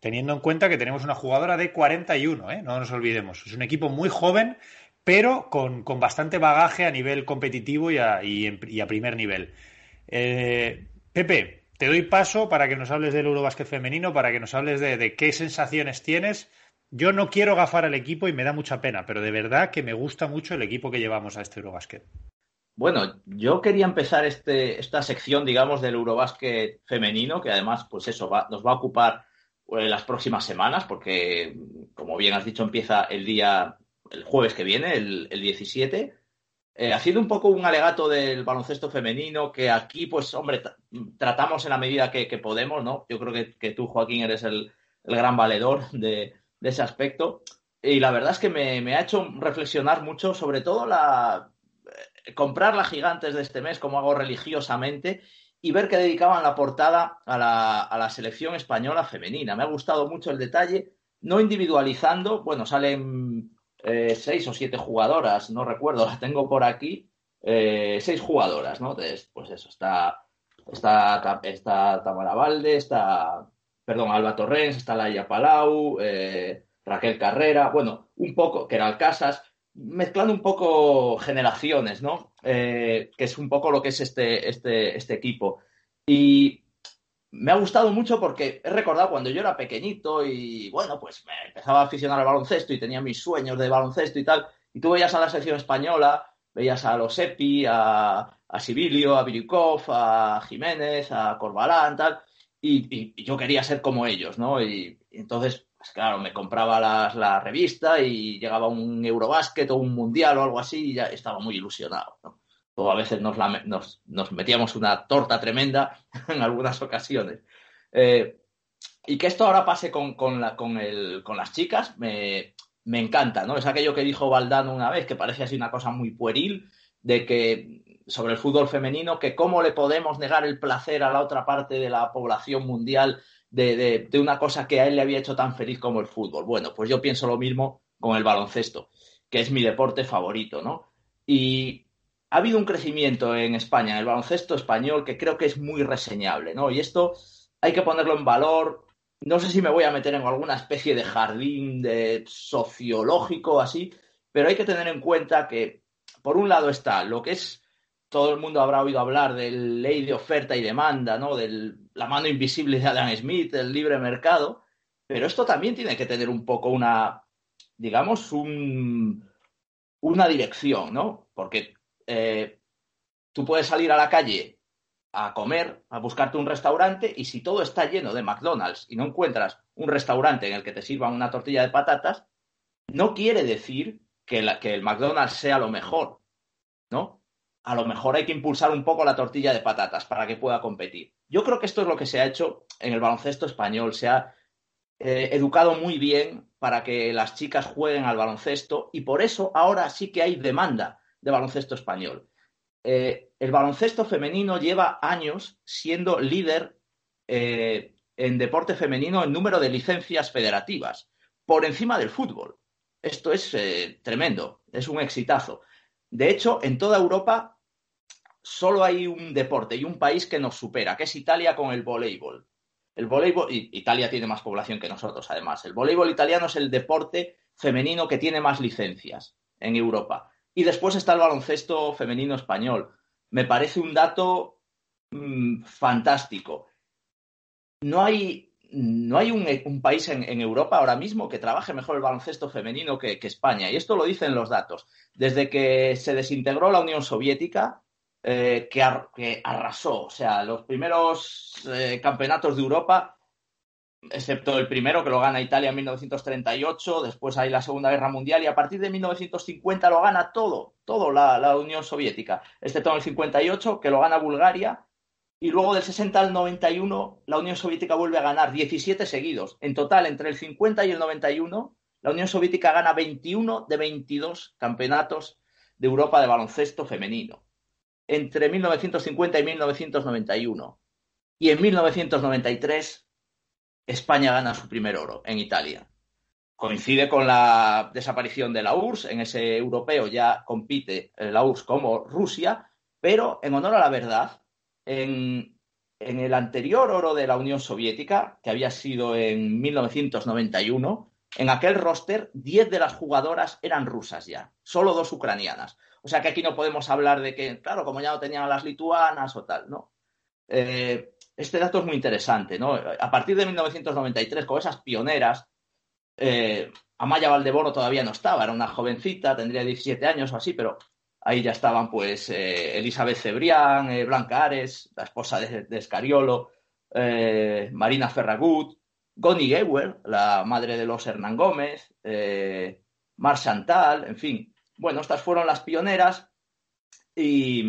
teniendo en cuenta que tenemos una jugadora de 41, ¿eh? no nos olvidemos. Es un equipo muy joven, pero con, bastante bagaje a nivel competitivo y a, primer nivel. Eh, Pepe, te doy paso para que nos hables del Eurobásquet femenino, para que nos hables de, de, qué sensaciones tienes. Yo no quiero gafar al equipo y me da mucha pena, pero de verdad que me gusta mucho el equipo que llevamos a este Eurobásquet. Bueno, yo quería empezar este, esta sección, digamos, del Eurobásquet femenino, que además, pues eso, nos va a ocupar eh, las próximas semanas, porque, como bien has dicho, empieza el día, el jueves que viene, el, 17. Eh, haciendo un poco un alegato del baloncesto femenino, que aquí, pues, hombre, tratamos en la medida que, podemos, ¿no? Yo creo que, tú, Joaquín, eres el, gran valedor de, ese aspecto. Y la verdad es que me, me ha hecho reflexionar mucho, sobre todo la comprar las gigantes de este mes, como hago religiosamente, y ver que dedicaban la portada a la, selección española femenina. Me ha gustado mucho el detalle, no individualizando, bueno, salen eh, seis o siete jugadoras, no recuerdo, las tengo por aquí, eh, seis jugadoras, ¿no? pues eso, está, está, está Tamara Valde, está, perdón, Alba Torrens, está Laia Palau, eh, Raquel Carrera, bueno, un poco, que era Casas, mezclando un poco generaciones, ¿no? Eh, que es un poco lo que es este, este, este equipo. Y me ha gustado mucho porque he recordado cuando yo era pequeñito y, bueno, pues me empezaba a aficionar al baloncesto y tenía mis sueños de baloncesto y tal. Y tú veías a la selección española, veías a los Epi, a, a Sibilio, a Virikov, a Jiménez, a Corbalán, tal. Y, y, yo quería ser como ellos, ¿no? y entonces pues claro, me compraba la revista y llegaba un Eurobásquet o un Mundial o algo así y ya estaba muy ilusionado. ¿no? O a veces nos, metíamos una torta tremenda en algunas ocasiones. Eh, y que esto ahora pase con las chicas me, me, encanta, ¿no? Es aquello que dijo Valdano una vez, que parece así una cosa muy pueril, de que sobre el fútbol femenino, que cómo le podemos negar el placer a la otra parte de la población mundial de, una cosa que a él le había hecho tan feliz como el fútbol. Bueno, pues yo pienso lo mismo con el baloncesto, que es mi deporte favorito, ¿no? Y ha habido un crecimiento en España, en el baloncesto español, que creo que es muy reseñable, ¿no? Y esto hay que ponerlo en valor. No sé si me voy a meter en alguna especie de jardín de sociológico así, pero hay que tener en cuenta que, por un lado, está lo que es, todo el mundo habrá oído hablar de ley de oferta y demanda, ¿no? De la mano invisible de Adam Smith, el libre mercado, pero esto también tiene que tener un poco una, digamos, un, una dirección, ¿no? Porque eh, tú puedes salir a la calle a comer, a buscarte un restaurante y si todo está lleno de McDonald's y no encuentras un restaurante en el que te sirvan una tortilla de patatas, no quiere decir que, que el McDonald's sea lo mejor, ¿no? A lo mejor hay que impulsar un poco la tortilla de patatas para que pueda competir. Yo creo que esto es lo que se ha hecho en el baloncesto español. Se ha eh, educado muy bien para que las chicas jueguen al baloncesto y por eso ahora sí que hay demanda de baloncesto español. Eh, el baloncesto femenino lleva años siendo líder eh, en deporte femenino en número de licencias federativas, por encima del fútbol. Esto es tremendo, es un exitazo. De hecho, en toda Europa solo hay un deporte y un país que nos supera, que es Italia con el voleibol. El voleibol, Italia tiene más población que nosotros, además. El voleibol italiano es el deporte femenino que tiene más licencias en Europa. Y después está el baloncesto femenino español. Me parece un dato mm, fantástico. No hay, no hay un, país en, Europa ahora mismo que trabaje mejor el baloncesto femenino que España. Y esto lo dicen los datos. Desde que se desintegró la Unión Soviética, eh, que, arrasó. O sea, los primeros eh, campeonatos de Europa, excepto el primero que lo gana Italia en 1938, después hay la Segunda Guerra Mundial y a partir de 1950 lo gana todo, todo la, Unión Soviética, excepto en el 58 que lo gana Bulgaria y luego del 60 al 91 la Unión Soviética vuelve a ganar 17 seguidos. En total, entre el 50 y el 91, la Unión Soviética gana 21 de 22 campeonatos de Europa de baloncesto femenino entre 1950 y 1991. Y en 1993 España gana su primer oro en Italia. Coincide con la desaparición de la URSS. En ese europeo ya compite la URSS como Rusia, pero en honor a la verdad, en, en el anterior oro de la Unión Soviética, que había sido en 1991, en aquel roster 10 de las jugadoras eran rusas ya, solo dos ucranianas. O sea que aquí no podemos hablar de que, claro, como ya no tenían las lituanas o tal, ¿no? Eh, este dato es muy interesante, ¿no? A partir de 1993, con esas pioneras, eh, Amaya Valdeboro todavía no estaba, era una jovencita, tendría 17 años o así, pero ahí ya estaban, pues, eh, Elizabeth Cebrián, Blanca Ares, la esposa de, Escariolo, Marina Ferragut, Goni Gewer, la madre de los Hernán Gómez, Mar Chantal, en fin, bueno, estas fueron las pioneras y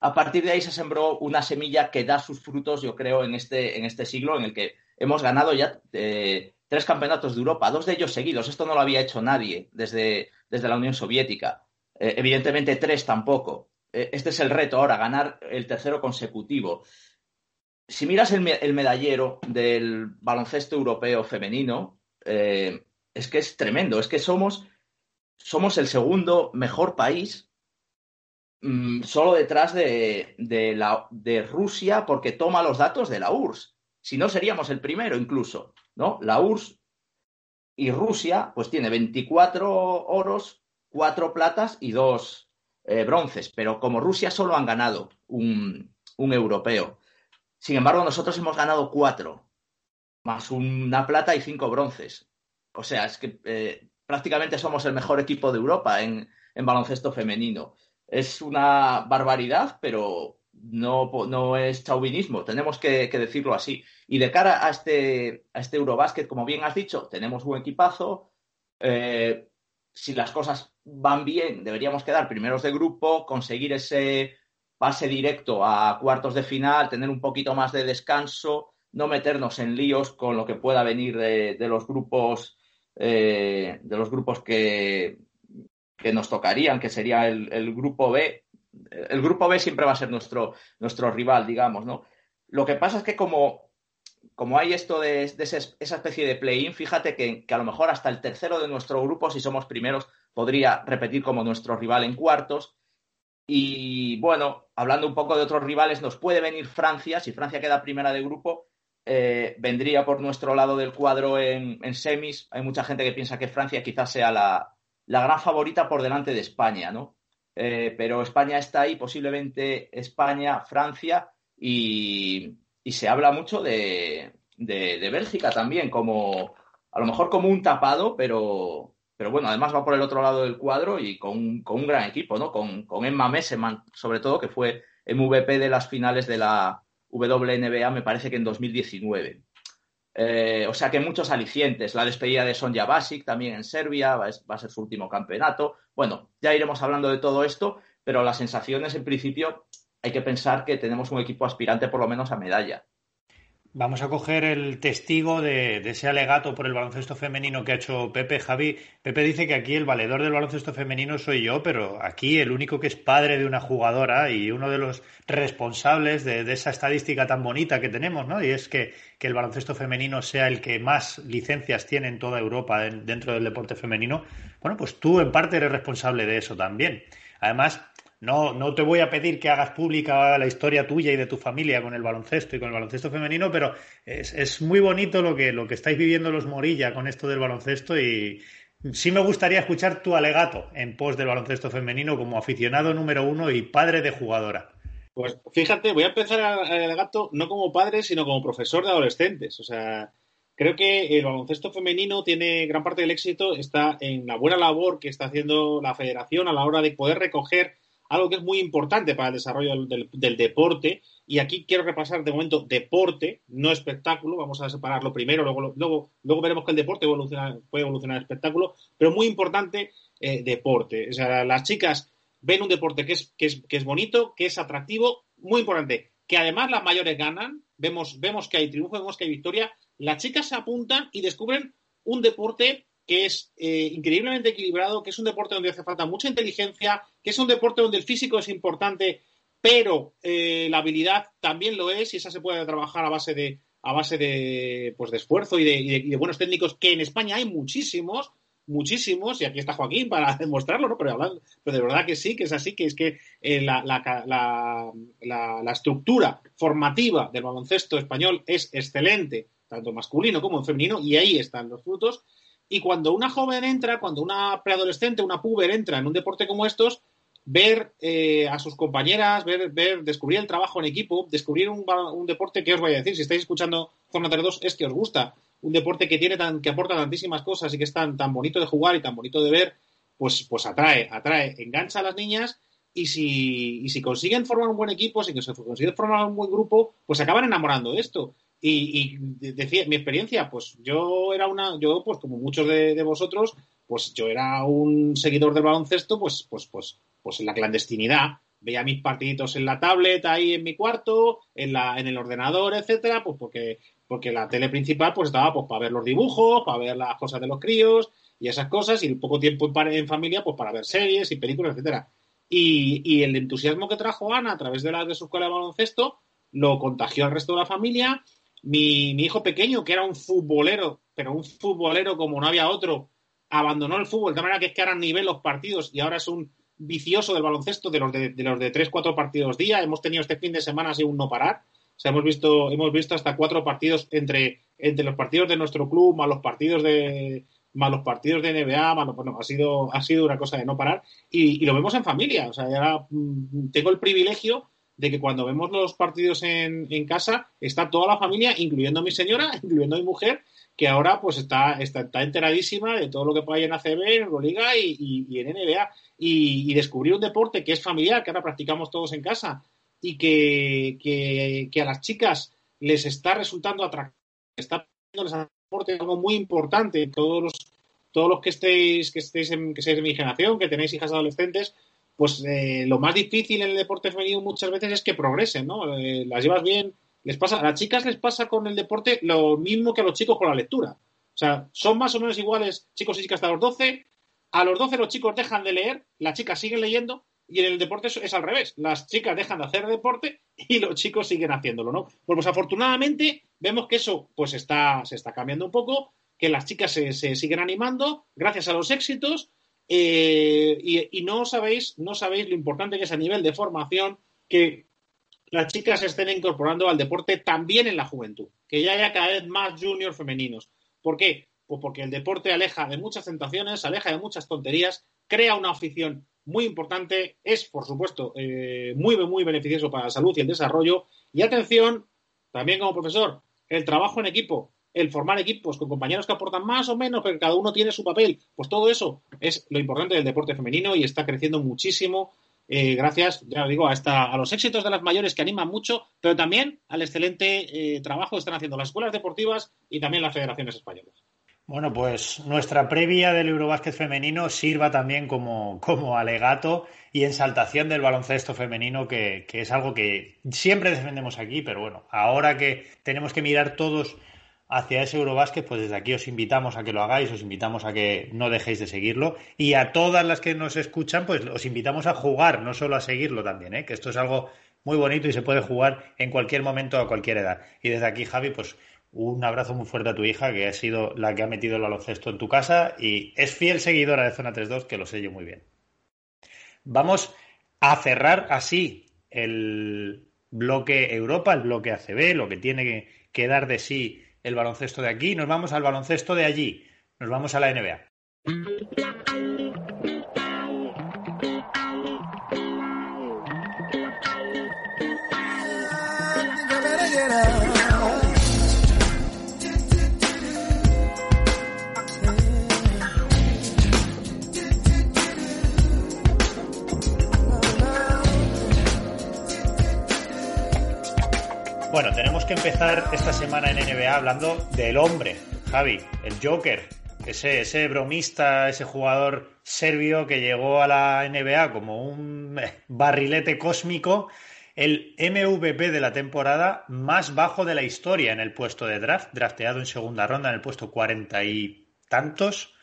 a partir de ahí se sembró una semilla que da sus frutos, yo creo, en este, en este siglo en el que hemos ganado ya eh, tres campeonatos de Europa, dos de ellos seguidos. Esto no lo había hecho nadie desde, desde la Unión Soviética. Eh, evidentemente, tres tampoco. Eh, este es el reto ahora, ganar el tercero consecutivo. Si miras el, el medallero del baloncesto europeo femenino, es que es tremendo. Es que somos somos el segundo mejor país, mm, solo detrás de, la, de Rusia, porque toma los datos de la URSS. Si no, seríamos el primero incluso, ¿no? La URSS y Rusia, pues tiene 24 oros, 4 platas y 2 eh, bronces, pero como Rusia solo han ganado un, europeo. Sin embargo, nosotros hemos ganado 4, más una plata y 5 bronces. O sea, es que eh, prácticamente somos el mejor equipo de Europa en, baloncesto femenino. Es una barbaridad, pero no, no es chauvinismo, tenemos que, decirlo así. Y de cara a este, a este Eurobásquet, como bien has dicho, tenemos un equipazo. Eh, si las cosas van bien, deberíamos quedar primeros de grupo, conseguir ese pase directo a cuartos de final, tener un poquito más de descanso, no meternos en líos con lo que pueda venir de los grupos eh, de los grupos que, que, nos tocarían, que sería el, grupo B. El grupo B siempre va a ser nuestro, nuestro rival, digamos, ¿no? Lo que pasa es que como, como hay esto de, esa especie de play-in, fíjate que, que, a lo mejor hasta el tercero de nuestro grupo, si somos primeros, podría repetir como nuestro rival en cuartos. Y bueno, hablando un poco de otros rivales, nos puede venir Francia. Si Francia queda primera de grupo, eh, vendría por nuestro lado del cuadro en, semis. Hay mucha gente que piensa que Francia quizás sea la, gran favorita por delante de España, ¿no? Eh, pero España está ahí, posiblemente España, Francia, y, se habla mucho de, Bélgica también, como a lo mejor como un tapado, pero, pero bueno, además va por el otro lado del cuadro y con, un gran equipo, ¿no? Con, con Emma Messeman, sobre todo, que fue MVP de las finales de la, WNBA me parece que en 2019. Eh, o sea que muchos alicientes. La despedida de Sonja Basic también en Serbia, va a, ser su último campeonato. Bueno, ya iremos hablando de todo esto, pero las sensaciones en principio hay que pensar que tenemos un equipo aspirante por lo menos a medalla. Vamos a coger el testigo de, ese alegato por el baloncesto femenino que ha hecho Pepe. Javi, Pepe dice que aquí el valedor del baloncesto femenino soy yo, pero aquí el único que es padre de una jugadora y uno de los responsables de, esa estadística tan bonita que tenemos, ¿no? Y es que, el baloncesto femenino sea el que más licencias tiene en toda Europa dentro del deporte femenino. Bueno, pues tú en parte eres responsable de eso también. Además, no, no te voy a pedir que hagas pública la historia tuya y de tu familia con el baloncesto y con el baloncesto femenino, pero es, muy bonito lo que, lo que estáis viviendo los Morilla con esto del baloncesto y sí me gustaría escuchar tu alegato en pos del baloncesto femenino como aficionado número uno y padre de jugadora. Pues fíjate, voy a empezar el alegato no como padre, sino como profesor de adolescentes. O sea, creo que el baloncesto femenino tiene gran parte del éxito, está en la buena labor que está haciendo la federación a la hora de poder recoger algo que es muy importante para el desarrollo del, deporte. Y aquí quiero repasar de momento deporte, no espectáculo. Vamos a separarlo primero, luego, luego, luego veremos que el deporte puede evolucionar espectáculo, pero muy importante eh, deporte. O sea, las chicas ven un deporte que es, que es, que es bonito, que es atractivo, muy importante, que además las mayores ganan, vemos, vemos que hay triunfo, vemos que hay victoria, las chicas se apuntan y descubren un deporte que es eh, increíblemente equilibrado, que es un deporte donde hace falta mucha inteligencia, que es un deporte donde el físico es importante, pero eh, la habilidad también lo es y esa se puede trabajar a base de a base de, pues, de esfuerzo y de, buenos técnicos, que en España hay muchísimos, muchísimos, y aquí está Joaquín para demostrarlo, ¿no? Pero, hablando, pero de verdad que sí, que es así, que es que eh, la, la, la, estructura formativa del baloncesto español es excelente, tanto masculino como femenino, y ahí están los frutos. Y cuando una joven entra, cuando una preadolescente, una puber entra en un deporte como estos, ver eh, a sus compañeras, ver, ver, descubrir el trabajo en equipo, descubrir un, deporte que os voy a decir, si estáis escuchando Zona 2 es que os gusta, un deporte que tiene tan, que aporta tantísimas cosas y que es tan, tan bonito de jugar y tan bonito de ver, pues, pues atrae, atrae, engancha a las niñas y si, y si consiguen formar un buen equipo, si consiguen formar un buen grupo, pues acaban enamorando de esto. Y, decía, mi experiencia, pues yo era una, yo pues como muchos de, vosotros, pues yo era un seguidor del baloncesto, pues, pues, pues, pues en la clandestinidad. Veía mis partiditos en la tablet, ahí en mi cuarto, en, la, en el ordenador, etcétera, pues porque, porque la tele principal pues estaba pues para ver los dibujos, para ver las cosas de los críos y esas cosas, y poco tiempo en, en familia, pues para ver series y películas, etcétera. Y, y, el entusiasmo que trajo Ana a través de la de su escuela de baloncesto lo contagió al resto de la familia mi, hijo pequeño, que era un futbolero, pero un futbolero como no había otro, abandonó el fútbol, de manera que es que ahora nivel los partidos y ahora es un vicioso del baloncesto de los de, de los de tres, cuatro partidos día. Hemos tenido este fin de semana así un no parar. O sea, hemos visto, hemos visto hasta cuatro partidos entre, entre los partidos de nuestro club, más los partidos de más los partidos de NBA, más, bueno, ha sido, ha sido una cosa de no parar. Y, y lo vemos en familia. O sea, ya mm, tengo el privilegio de que cuando vemos los partidos en, casa está toda la familia, incluyendo mi señora, incluyendo mi mujer, que ahora pues está, está, enteradísima de todo lo que puede en ACB, en Euroliga y, y, en NBA. Y, descubrir un deporte que es familiar, que ahora practicamos todos en casa y que, que, a las chicas les está resultando atractivo, está el deporte algo muy importante. Todos los, todos los que estéis, que estéis en, que seáis mi generación, que tenéis hijas adolescentes, pues eh, lo más difícil en el deporte femenino muchas veces es que progresen, ¿no? Eh, las llevas bien, les pasa, a las chicas les pasa con el deporte lo mismo que a los chicos con la lectura. O sea, son más o menos iguales chicos y chicas hasta los 12. A los 12 los chicos dejan de leer, las chicas siguen leyendo y en el deporte es, al revés. Las chicas dejan de hacer deporte y los chicos siguen haciéndolo, ¿no? Pues, pues afortunadamente vemos que eso pues está, se está cambiando un poco, que las chicas se, se siguen animando gracias a los éxitos Eh, y, no sabéis, no sabéis lo importante que es a nivel de formación que las chicas estén incorporando al deporte también en la juventud, que ya haya cada vez más juniors femeninos. ¿Por qué? Pues porque el deporte aleja de muchas tentaciones, aleja de muchas tonterías, crea una afición muy importante, es, por supuesto, eh, muy, muy beneficioso para la salud y el desarrollo. Y atención, también como profesor, el trabajo en equipo, el formar equipos con compañeros que aportan más o menos, pero cada uno tiene su papel, pues todo eso es lo importante del deporte femenino y está creciendo muchísimo. Eh, gracias, ya digo, a, a los éxitos de las mayores que animan mucho, pero también al excelente eh, trabajo que están haciendo las escuelas deportivas y también las federaciones españolas. Bueno, pues nuestra previa del Eurobásquet femenino sirva también como, como alegato y ensaltación del baloncesto femenino, que, que, es algo que siempre defendemos aquí, pero bueno, ahora que tenemos que mirar todos hacia ese Eurobásquet, pues desde aquí os invitamos a que lo hagáis, os invitamos a que no dejéis de seguirlo y a todas las que nos escuchan, pues os invitamos a jugar, no solo a seguirlo también, ¿eh? que esto es algo muy bonito y se puede jugar en cualquier momento a cualquier edad. Y desde aquí, Javi, pues un abrazo muy fuerte a tu hija, que ha sido la que ha metido el baloncesto en tu casa y es fiel seguidora de Zona 3.2, que lo sé yo muy bien. Vamos a cerrar así el bloque Europa, el bloque ACB, lo que tiene que dar de sí el baloncesto de aquí. Nos vamos al baloncesto de allí. Nos vamos a la NBA. Bueno, tenemos que empezar esta semana en NBA hablando del hombre, Javi, el Joker, ese, ese bromista, ese jugador serbio que llegó a la NBA como un barrilete cósmico, el MVP de la temporada más bajo de la historia en el puesto de draft, drafteado en segunda ronda en el puesto cuarenta y tantos.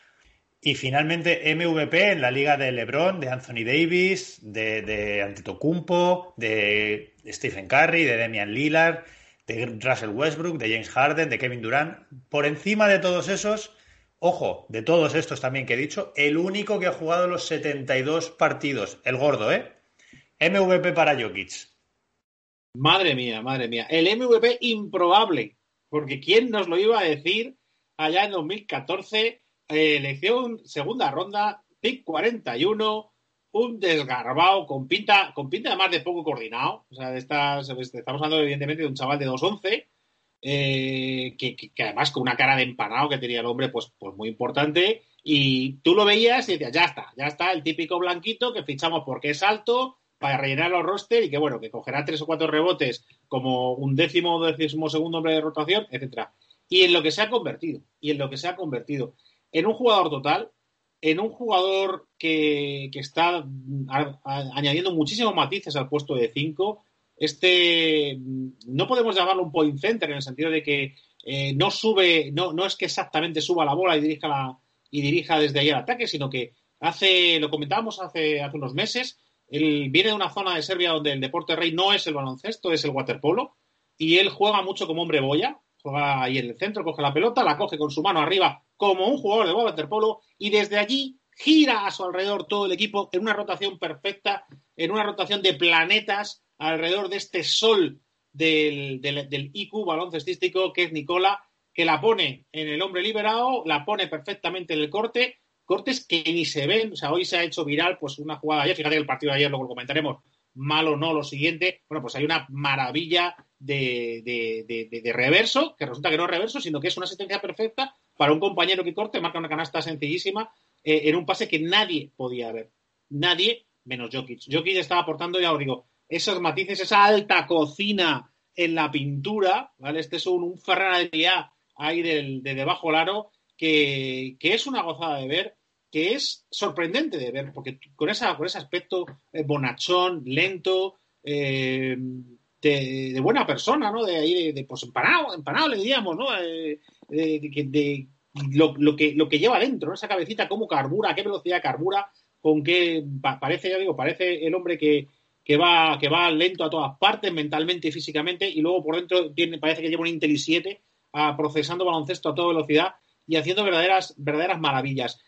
Y finalmente MVP en la liga de LeBron, de Anthony Davis, de, de Antetokounmpo, de Stephen Curry, de Damian Lillard, de Russell Westbrook, de James Harden, de Kevin Durant. Por encima de todos esos, ojo, de todos estos también que he dicho, el único que ha jugado los 72 partidos, el gordo, ¿eh? MVP para Jokic. Madre mía, madre mía. El MVP improbable, porque ¿quién nos lo iba a decir allá en 2014? Eh, elección segunda ronda, pick 41, un desgarbado con pinta, con pinta además de poco coordinado. O sea, estamos hablando evidentemente de un chaval de 2'11, eh, que, que, además con una cara de empanado que tenía el hombre, pues, pues muy importante. Y tú lo veías y decías, ya está, ya está, el típico blanquito que fichamos porque es alto, para rellenar los roster y que bueno, que cogerá tres o cuatro rebotes como un décimo o décimo segundo hombre de rotación, etcétera. Y en lo que se ha convertido, y en lo que se ha convertido, en un jugador total, en un jugador que, está añadiendo muchísimos matices al puesto de 5. Este no podemos llamarlo un point center en el sentido de que eh, no sube, no, no es que exactamente suba la bola y dirija la, y dirija desde ahí el ataque, sino que hace, lo comentábamos hace, hace unos meses, él viene de una zona de Serbia donde el deporte rey no es el baloncesto, es el waterpolo, y él juega mucho como hombre boya, juega ahí en el centro, coge la pelota, la coge con su mano arriba como un jugador de waterpolo y desde allí gira a su alrededor todo el equipo en una rotación perfecta, en una rotación de planetas alrededor de este sol del, del, IQ baloncestístico que es Nicola, que la pone en el hombre liberado, la pone perfectamente en el corte, cortes que ni se ven, o sea, hoy se ha hecho viral pues una jugada ayer, fíjate que el partido de ayer lo comentaremos, malo o no lo siguiente, bueno, pues hay una maravilla de, de, de, reverso, que resulta que no es reverso, sino que es una asistencia perfecta para un compañero que corte, marca una canasta sencillísima eh, en un pase que nadie podía ver. Nadie menos Jokic. Jokic estaba aportando, ya os digo, esos matices, esa alta cocina en la pintura, ¿vale? Este es un, un ahí del, de debajo del aro que, que, es una gozada de ver, que es sorprendente de ver, porque con, esa, con ese aspecto eh, bonachón, lento, eh, de, buena persona, ¿no? De ahí, de, pues empanado, empanado le diríamos, ¿no? de, de lo, que, lo que lleva dentro, ¿no? esa cabecita, cómo carbura, a qué velocidad carbura, con qué parece, ya digo, parece el hombre que, que, va, que va lento a todas partes, mentalmente y físicamente, y luego por dentro tiene, parece que lleva un Intel 7 procesando baloncesto a toda velocidad y haciendo verdaderas, verdaderas maravillas.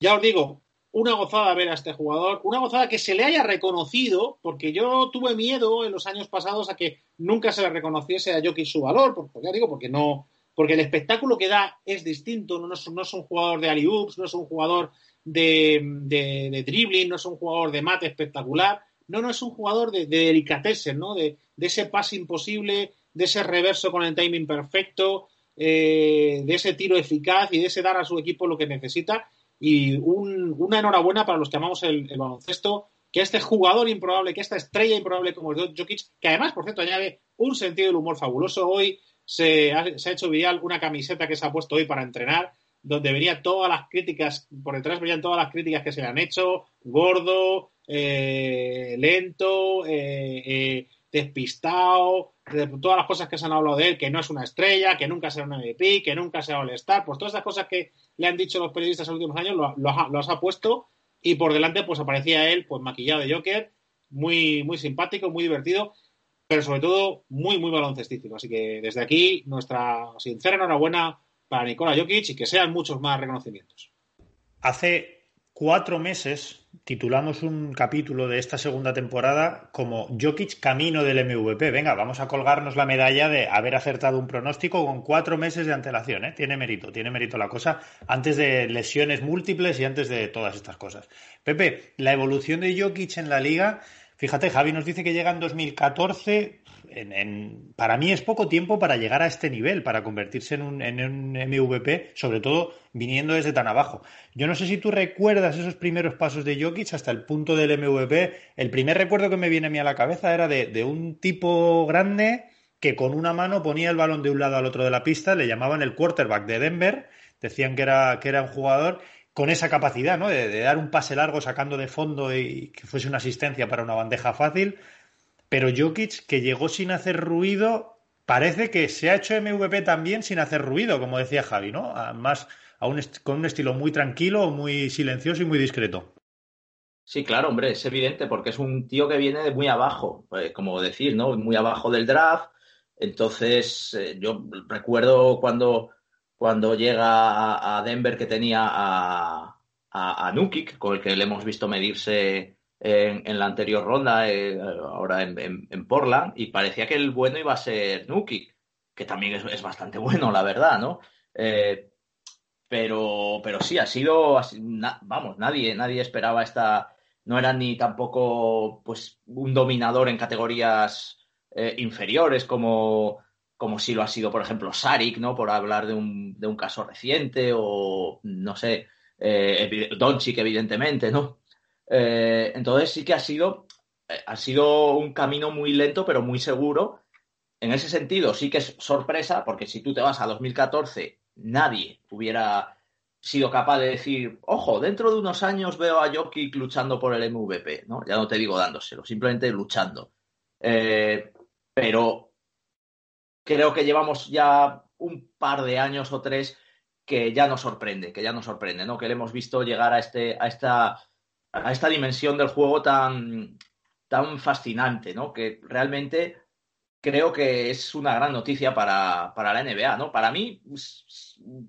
Ya os digo, una gozada ver a este jugador, una gozada que se le haya reconocido, porque yo tuve miedo en los años pasados a que nunca se le reconociese a Jokic su valor, porque ya digo, porque no, porque el espectáculo que da es distinto, no es, un jugador de alley no es un jugador de, de, dribbling, no es un jugador de mate espectacular, no, no es un jugador de, de ¿no? De, de, ese pase imposible, de ese reverso con el timing perfecto, eh, de ese tiro eficaz y de ese dar a su equipo lo que necesita y una enhorabuena para los que amamos el, baloncesto, que este jugador improbable, que esta estrella improbable como Jokic, que además, por cierto, añade un sentido del humor fabuloso. Hoy se ha, hecho viral una camiseta que se ha puesto hoy para entrenar, donde venían todas las críticas, por detrás venían todas las críticas que se le han hecho, gordo, eh, lento, eh, eh, despistado, todas las cosas que se han hablado de él, que no es una estrella, que nunca será un MVP, que nunca será All-Star, pues todas esas cosas que le han dicho los periodistas en los últimos años los ha, puesto y por delante pues aparecía él pues maquillado de Joker, muy, muy simpático, muy divertido, pero sobre todo muy, muy baloncestístico. Así que desde aquí nuestra sincera enhorabuena para Nikola Jokic y que sean muchos más reconocimientos. Hace cuatro meses titulamos un capítulo de esta segunda temporada como Jokic camino del MVP. Venga, vamos a colgarnos la medalla de haber acertado un pronóstico con cuatro meses de antelación. ¿eh? Tiene mérito, tiene mérito la cosa antes de lesiones múltiples y antes de todas estas cosas. Pepe, la evolución de Jokic en la liga. Fíjate, Javi nos dice que llega en 2014, para mí es poco tiempo para llegar a este nivel, para convertirse en un, MVP, sobre todo viniendo desde tan abajo. Yo no sé si tú recuerdas esos primeros pasos de Jokic hasta el punto del MVP. El primer recuerdo que me viene a mí a la cabeza era de, un tipo grande que con una mano ponía el balón de un lado al otro de la pista, le llamaban el quarterback de Denver, decían que era, que era un jugador con esa capacidad, ¿no? De, dar un pase largo sacando de fondo y que fuese una asistencia para una bandeja fácil. Pero Jokic, que llegó sin hacer ruido, parece que se ha hecho MVP también sin hacer ruido, como decía Javi, ¿no? Más con un estilo muy tranquilo, muy silencioso y muy discreto. Sí, claro, hombre, es evidente porque es un tío que viene de muy abajo, pues, como decir, ¿no? Muy abajo del draft. Entonces, eh, yo recuerdo cuando, cuando llega a, Denver que tenía a, a, con el que le hemos visto medirse en, la anterior ronda, eh, ahora en, Portland, y parecía que el bueno iba a ser Nuki, que también es, bastante bueno, la verdad, ¿no? Eh, pero, pero sí, ha sido, vamos, nadie, nadie esperaba esta, no era ni tampoco pues un dominador en categorías eh, inferiores como, como si lo ha sido, por ejemplo, Sarik, ¿no? Por hablar de un, de un caso reciente, o no sé, eh, Doncic, evidentemente, ¿no? Eh, entonces sí que ha sido, eh, ha sido un camino muy lento, pero muy seguro. En ese sentido, sí que es sorpresa, porque si tú te vas a 2014, nadie hubiera sido capaz de decir, ojo, dentro de unos años veo a Jokic luchando por el MVP, ¿no? Ya no te digo dándoselo, simplemente luchando. Eh, pero creo que llevamos ya un par de años o tres que ya nos sorprende, que ya nos sorprende, ¿no? Que le hemos visto llegar a este, a esta a esta dimensión del juego tan, tan fascinante, ¿no? Que realmente creo que es una gran noticia para, para, la NBA, ¿no? Para mí,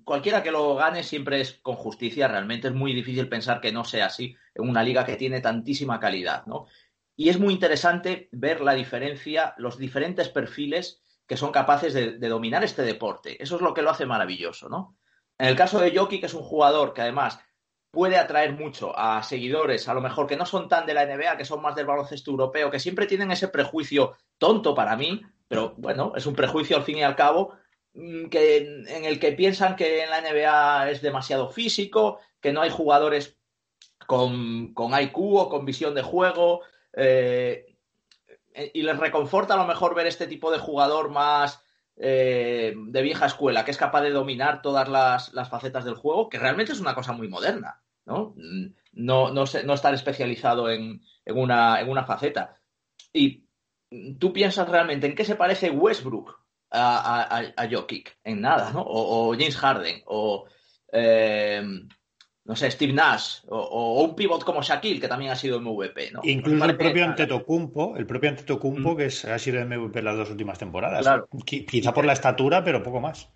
cualquiera que lo gane siempre es con justicia, realmente es muy difícil pensar que no sea así en una liga que tiene tantísima calidad, ¿no? Y es muy interesante ver la diferencia, los diferentes perfiles que son capaces de, dominar este deporte. Eso es lo que lo hace maravilloso, ¿no? En el caso de Jokic, que es un jugador que además puede atraer mucho a seguidores, a lo mejor que no son tan de la NBA, que son más del baloncesto europeo, que siempre tienen ese prejuicio tonto para mí, pero bueno, es un prejuicio al fin y al cabo, mm, que, en el que piensan que en la NBA es demasiado físico, que no hay jugadores con, con IQ o con visión de juego, eh, y les reconforta a lo mejor ver este tipo de jugador más eh, de vieja escuela, que es capaz de dominar todas las, facetas del juego, que realmente es una cosa muy moderna, ¿no? No, no, estar especializado en, una, en una faceta. Y tú piensas realmente en qué se parece Westbrook a, a, a Jokic, en nada, ¿no? O, James Harden, o eh, no sé, Steve Nash o, un pivot como Shaquille, que también ha sido MVP, ¿no? Incluso el propio Antetokounmpo, el propio Antetokounmpo, mm. que ha sido MVP las dos últimas temporadas. Quizá por la estatura, pero poco más.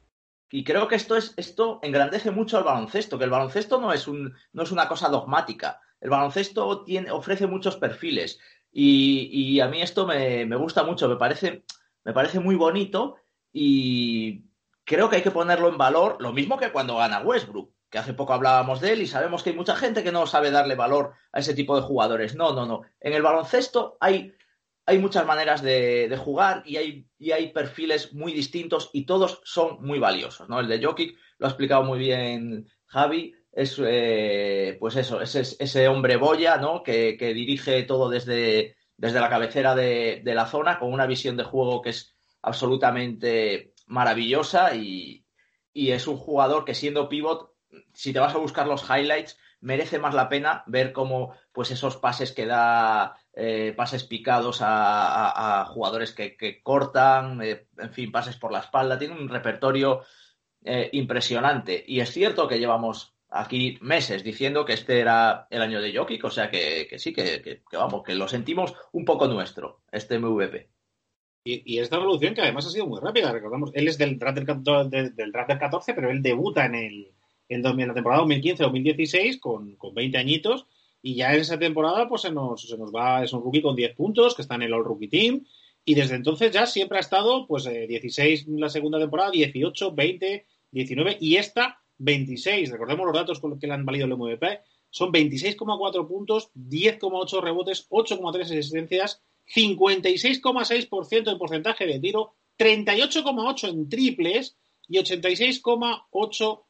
Y creo que esto, es, esto engrandece mucho al baloncesto, que el baloncesto no es, un, no es una cosa dogmática. El baloncesto ofrece muchos perfiles y, a mí esto me, me, gusta mucho, me parece, me parece muy bonito y creo que hay que ponerlo en valor, lo mismo que cuando gana Westbrook, que hace poco hablábamos de él y sabemos que hay mucha gente que no sabe darle valor a ese tipo de jugadores. No, no, no. En el baloncesto hay hay muchas maneras de, jugar y hay, hay, perfiles muy distintos y todos son muy valiosos, ¿no? El de Jokic lo ha explicado muy bien Javi, es eh, pues eso, ese, ese hombre boya, ¿no? Que, dirige todo desde, desde la cabecera de, la zona con una visión de juego que es absolutamente maravillosa y, y es un jugador que siendo pivot, si te vas a buscar los highlights, merece más la pena ver cómo pues esos pases que da eh, pases picados a, jugadores que, cortan, eh, en fin, pases por la espalda. Tiene un repertorio eh, impresionante. Y es cierto que llevamos aquí meses diciendo que este era el año de Jokic, o sea que, sí, que, vamos, que lo sentimos un poco nuestro, este MVP. Y, esta evolución que además ha sido muy rápida, recordamos, él es del draft del, del, 14, pero él debuta en, el, en, la temporada 2015-2016 con, con 20 añitos y ya en esa temporada, pues se nos, se nos va, es un rookie con 10 puntos, que está en el All Rookie Team. Y desde entonces ya siempre ha estado, pues, 16 en la segunda temporada, 18, 20, 19 y esta 26. Recordemos los datos con los que le han valido el MVP. Son 26,4 puntos, 10,8 rebotes, 8,3 asistencias, 56,6% en porcentaje de tiro, 38,8 en triples y 86,8%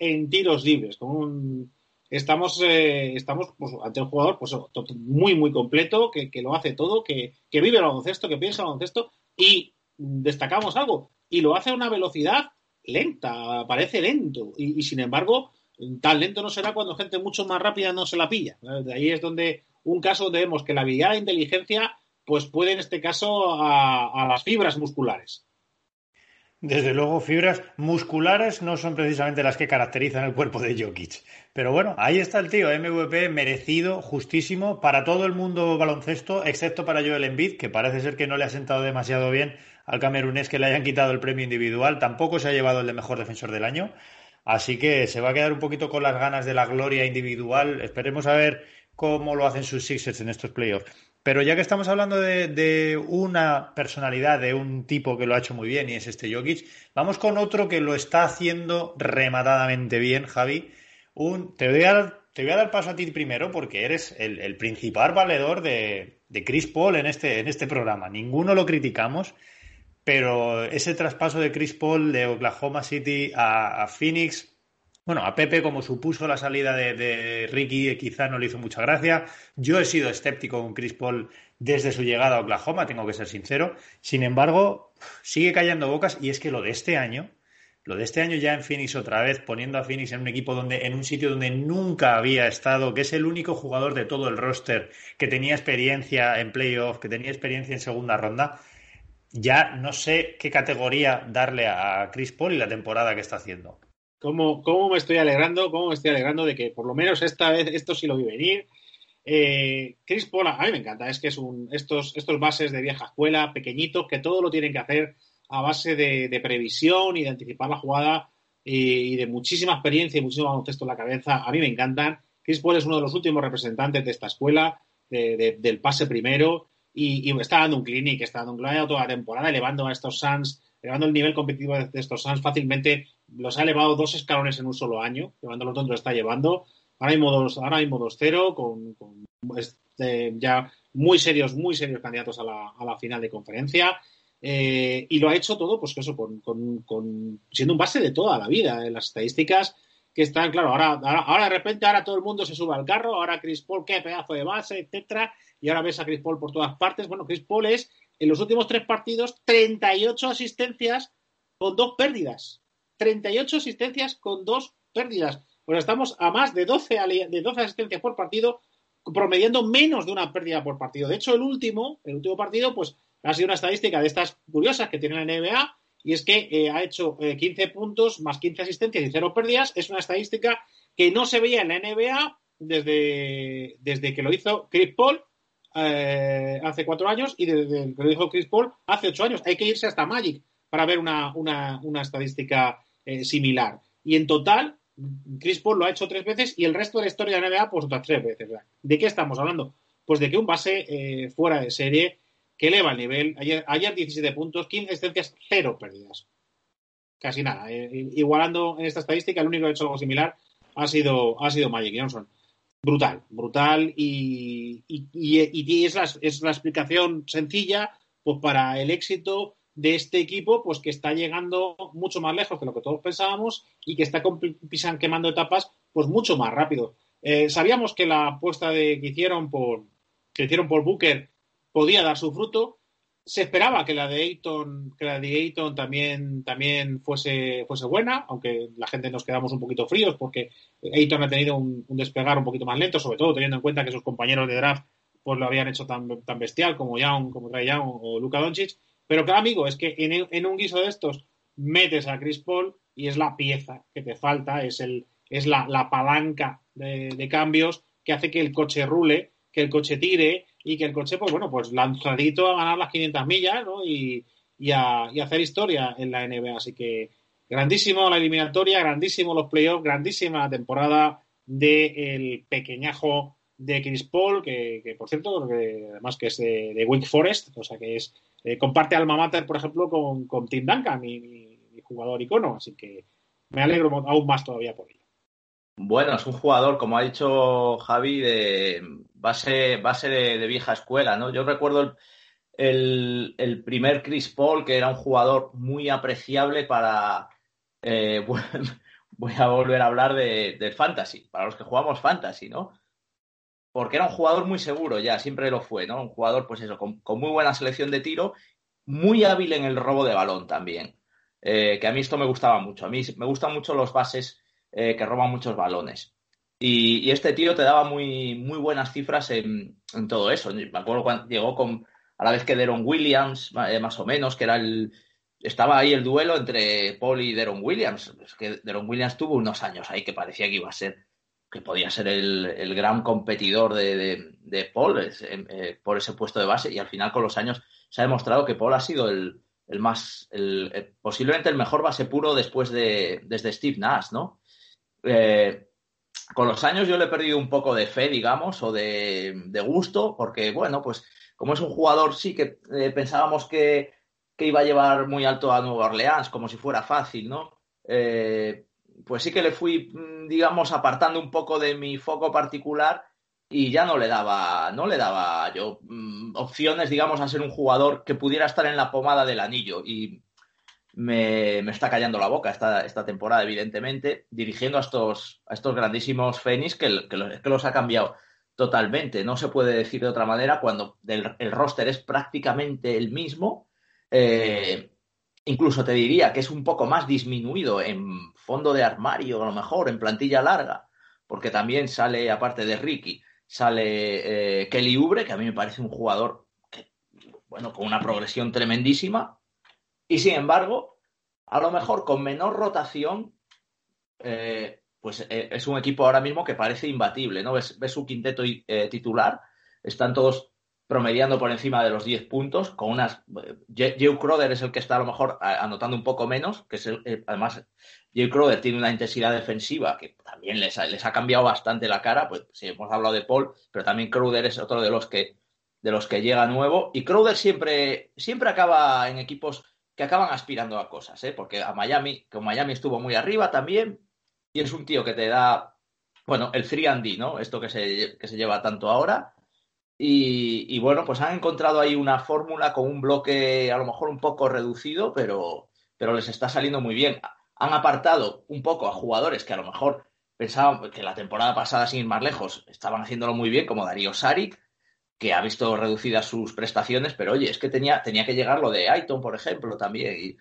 en tiros libres, con un estamos, eh, pues, ante un jugador pues, muy, muy completo, que, lo hace todo, que, vive el baloncesto, que piensa el baloncesto y destacamos algo, y lo hace a una velocidad lenta, parece lento, y, sin embargo, tan lento no será cuando gente mucho más rápida no se la pilla. De ahí es donde un caso donde vemos que la habilidad e inteligencia pues puede en este caso a las fibras musculares. Desde luego, fibras musculares no son precisamente las que caracterizan el cuerpo de Jokic. Pero bueno, ahí está el tío, MVP merecido, justísimo, para todo el mundo baloncesto, excepto para Joel Embiid, que parece ser que no le ha sentado demasiado bien al camerunés que le hayan quitado el premio individual. Tampoco se ha llevado el de mejor defensor del año. Así que se va a quedar un poquito con las ganas de la gloria individual. Esperemos a ver cómo lo hacen sus Sixers en estos playoffs. Pero ya que estamos hablando de, una personalidad, de un tipo que lo ha hecho muy bien y es este Jokic, vamos con otro que lo está haciendo rematadamente bien, Javi. Te, voy a, dar paso a ti primero porque eres el, principal valedor de, Chris Paul en este, en este programa. Ninguno lo criticamos, pero ese traspaso de Chris Paul de Oklahoma City a Phoenix bueno, a Pepe, como supuso la salida de, Ricky, quizá no le hizo mucha gracia. Yo he sido escéptico con Chris Paul desde su llegada a Oklahoma, tengo que ser sincero. Sin embargo, sigue callando bocas y es que lo de este año, lo de este año ya en Phoenix otra vez, poniendo a Phoenix en un equipo donde, en un sitio donde nunca había estado, que es el único jugador de todo el roster que tenía experiencia en playoff, que tenía experiencia en segunda ronda, ya no sé qué categoría darle a Chris Paul y la temporada que está haciendo. ¿Cómo, ¿Cómo, me estoy alegrando? ¿Cómo me estoy alegrando de que por lo menos esta vez esto sí lo vi venir? Eh, Chris Paul, a mí me encanta, es que es un, estos, estos bases de vieja escuela, pequeñitos, que todo lo tienen que hacer a base de, previsión y de anticipar la jugada y, de muchísima experiencia y muchísimo baloncesto en la cabeza. A mí me encantan. Chris Paul es uno de los últimos representantes de esta escuela, del pase primero, y, y, está dando un clinic, está dando un clinic toda la temporada, elevando a estos Suns llevando el nivel competitivo de estos Suns fácilmente los ha elevado dos escalones en un solo año, llevando los dos lo está llevando. Ahora mismo dos, ahora mismo dos cero, con, este, ya muy serios, muy serios candidatos a la, a la final de conferencia. Eh, y lo ha hecho todo, pues eso, con, con, siendo un base de toda la vida. En las estadísticas que están, claro, ahora, ahora, de repente ahora todo el mundo se sube al carro, ahora Chris Paul, qué pedazo de base, etcétera, y ahora ves a Chris Paul por todas partes. Bueno, Chris Paul es en los últimos tres partidos 38 asistencias con dos pérdidas. 38 asistencias con dos pérdidas. Pues estamos a más de 12, de 12 asistencias por partido, promediando menos de una pérdida por partido. De hecho, el último, el último partido, pues ha sido una estadística de estas curiosas que tiene la NBA, y es que eh, ha hecho 15 eh, puntos más 15 asistencias y cero pérdidas. Es una estadística que no se veía en la NBA desde, desde que lo hizo Chris Paul eh, hace cuatro años y desde que lo dijo Chris Paul hace ocho años. Hay que irse hasta Magic para ver una, estadística eh, similar. Y en total, Chris Paul lo ha hecho tres veces y el resto de la historia de la NBA, pues otras tres veces. ¿De qué estamos hablando? Pues de que un base eh, fuera de serie que eleva el nivel. Ayer, ayer 17 puntos, 15 asistencias, cero pérdidas. Casi nada. Eh, igualando en esta estadística, el único que ha hecho algo similar ha sido, ha sido Magic Johnson. Brutal, brutal y, y, es, la, es la explicación sencilla pues para el éxito de este equipo, pues que está llegando mucho más lejos de lo que todos pensábamos y que está pisan quemando etapas, pues mucho más rápido. Eh, sabíamos que la apuesta de, que hicieron por que hicieron por Booker podía dar su fruto. Se esperaba que la de Ayton, que la de Ayton también, también fuese, fuese buena, aunque la gente nos quedamos un poquito fríos porque Ayton ha tenido un, despegar un poquito más lento, sobre todo teniendo en cuenta que sus compañeros de draft pues lo habían hecho tan, tan bestial como Young, como Trey Young o Luka Doncic. Pero claro, amigo, es que en, un guiso de estos metes a Chris Paul y es la pieza que te falta, es, el, es la, palanca de, cambios que hace que el coche rule, que el coche tire y que el coche, pues bueno, pues lanzadito a ganar las 500 millas ¿no? y, a, hacer historia en la NBA. Así que grandísimo la eliminatoria, grandísimo los playoffs, grandísima temporada del pequeñajo de Chris Paul, que, por cierto, además que es de, de Wake Forest, o sea que es eh, comparte alma mater, por ejemplo, con, Tim Duncan, mi, jugador icono, así que me alegro aún más todavía por ello. Bueno, es un jugador, como ha dicho Javi, de base, base de, vieja escuela, ¿no? Yo recuerdo el, primer Chris Paul, que era un jugador muy apreciable para. Eh, voy a volver a hablar de, fantasy, para los que jugamos fantasy, ¿no? porque era un jugador muy seguro ya, siempre lo fue, ¿no? Un jugador, pues eso, con, muy buena selección de tiro, muy hábil en el robo de balón también, eh, que a mí esto me gustaba mucho. A mí me gustan mucho los bases eh, que roban muchos balones. Y, este tío te daba muy, muy buenas cifras en, todo eso. Me acuerdo cuando llegó con, a la vez que Deron Williams, eh, más o menos, que era el, estaba ahí el duelo entre Paul y Deron Williams. Es que Deron Williams tuvo unos años ahí que parecía que iba a ser que podía ser el, gran competidor de, Paul eh, por ese puesto de base y al final con los años se ha demostrado que Paul ha sido el, más, el, posiblemente el mejor base puro después de desde Steve Nash, ¿no? Eh, con los años yo le he perdido un poco de fe, digamos, o de, gusto, porque bueno, pues como es un jugador, sí que eh, pensábamos que, que, iba a llevar muy alto a Nueva Orleans, como si fuera fácil, ¿no? pues sí que le fui, mm, digamos, apartando un poco de mi foco particular y ya no le daba, no le daba yo mm, opciones, digamos, a ser un jugador que pudiera estar en la pomada del anillo. Y me, está callando la boca esta, esta, temporada, evidentemente, dirigiendo a estos, a estos grandísimos Fénix que, que, los ha cambiado totalmente. No se puede decir de otra manera cuando el, roster es prácticamente el mismo. Eh, incluso te diría que es un poco más disminuido en fondo de armario, a lo mejor, en plantilla larga, porque también sale, aparte de Ricky, sale eh, Kelly Ubre, que a mí me parece un jugador que, bueno, con una progresión tremendísima, y sin embargo, a lo mejor con menor rotación, eh, pues eh, es un equipo ahora mismo que parece imbatible, ¿no? Ves, ves su quinteto titular, están todos promediando por encima de los 10 puntos, con unas... Joe Crowder es el que está a lo mejor anotando un poco menos, que es eh, además Joe Crowder tiene una intensidad defensiva que también les ha, les ha cambiado bastante la cara, pues sí, hemos hablado de Paul, pero también Crowder es otro de los que de los que llega nuevo y Crowder siempre siempre acaba en equipos que acaban aspirando a cosas, ¿eh? porque a Miami, que Miami estuvo muy arriba también y es un tío que te da bueno, el 3 and D, ¿no? Esto que se, que se lleva tanto ahora y, bueno, pues han encontrado ahí una fórmula con un bloque a lo mejor un poco reducido, pero, pero les está saliendo muy bien. Han apartado un poco a jugadores que a lo mejor pensaban que la temporada pasada, sin ir más lejos, estaban haciéndolo muy bien, como Darío Saric, que ha visto reducidas sus prestaciones, pero oye, es que tenía, tenía que llegar lo de Aiton, por ejemplo, también. Y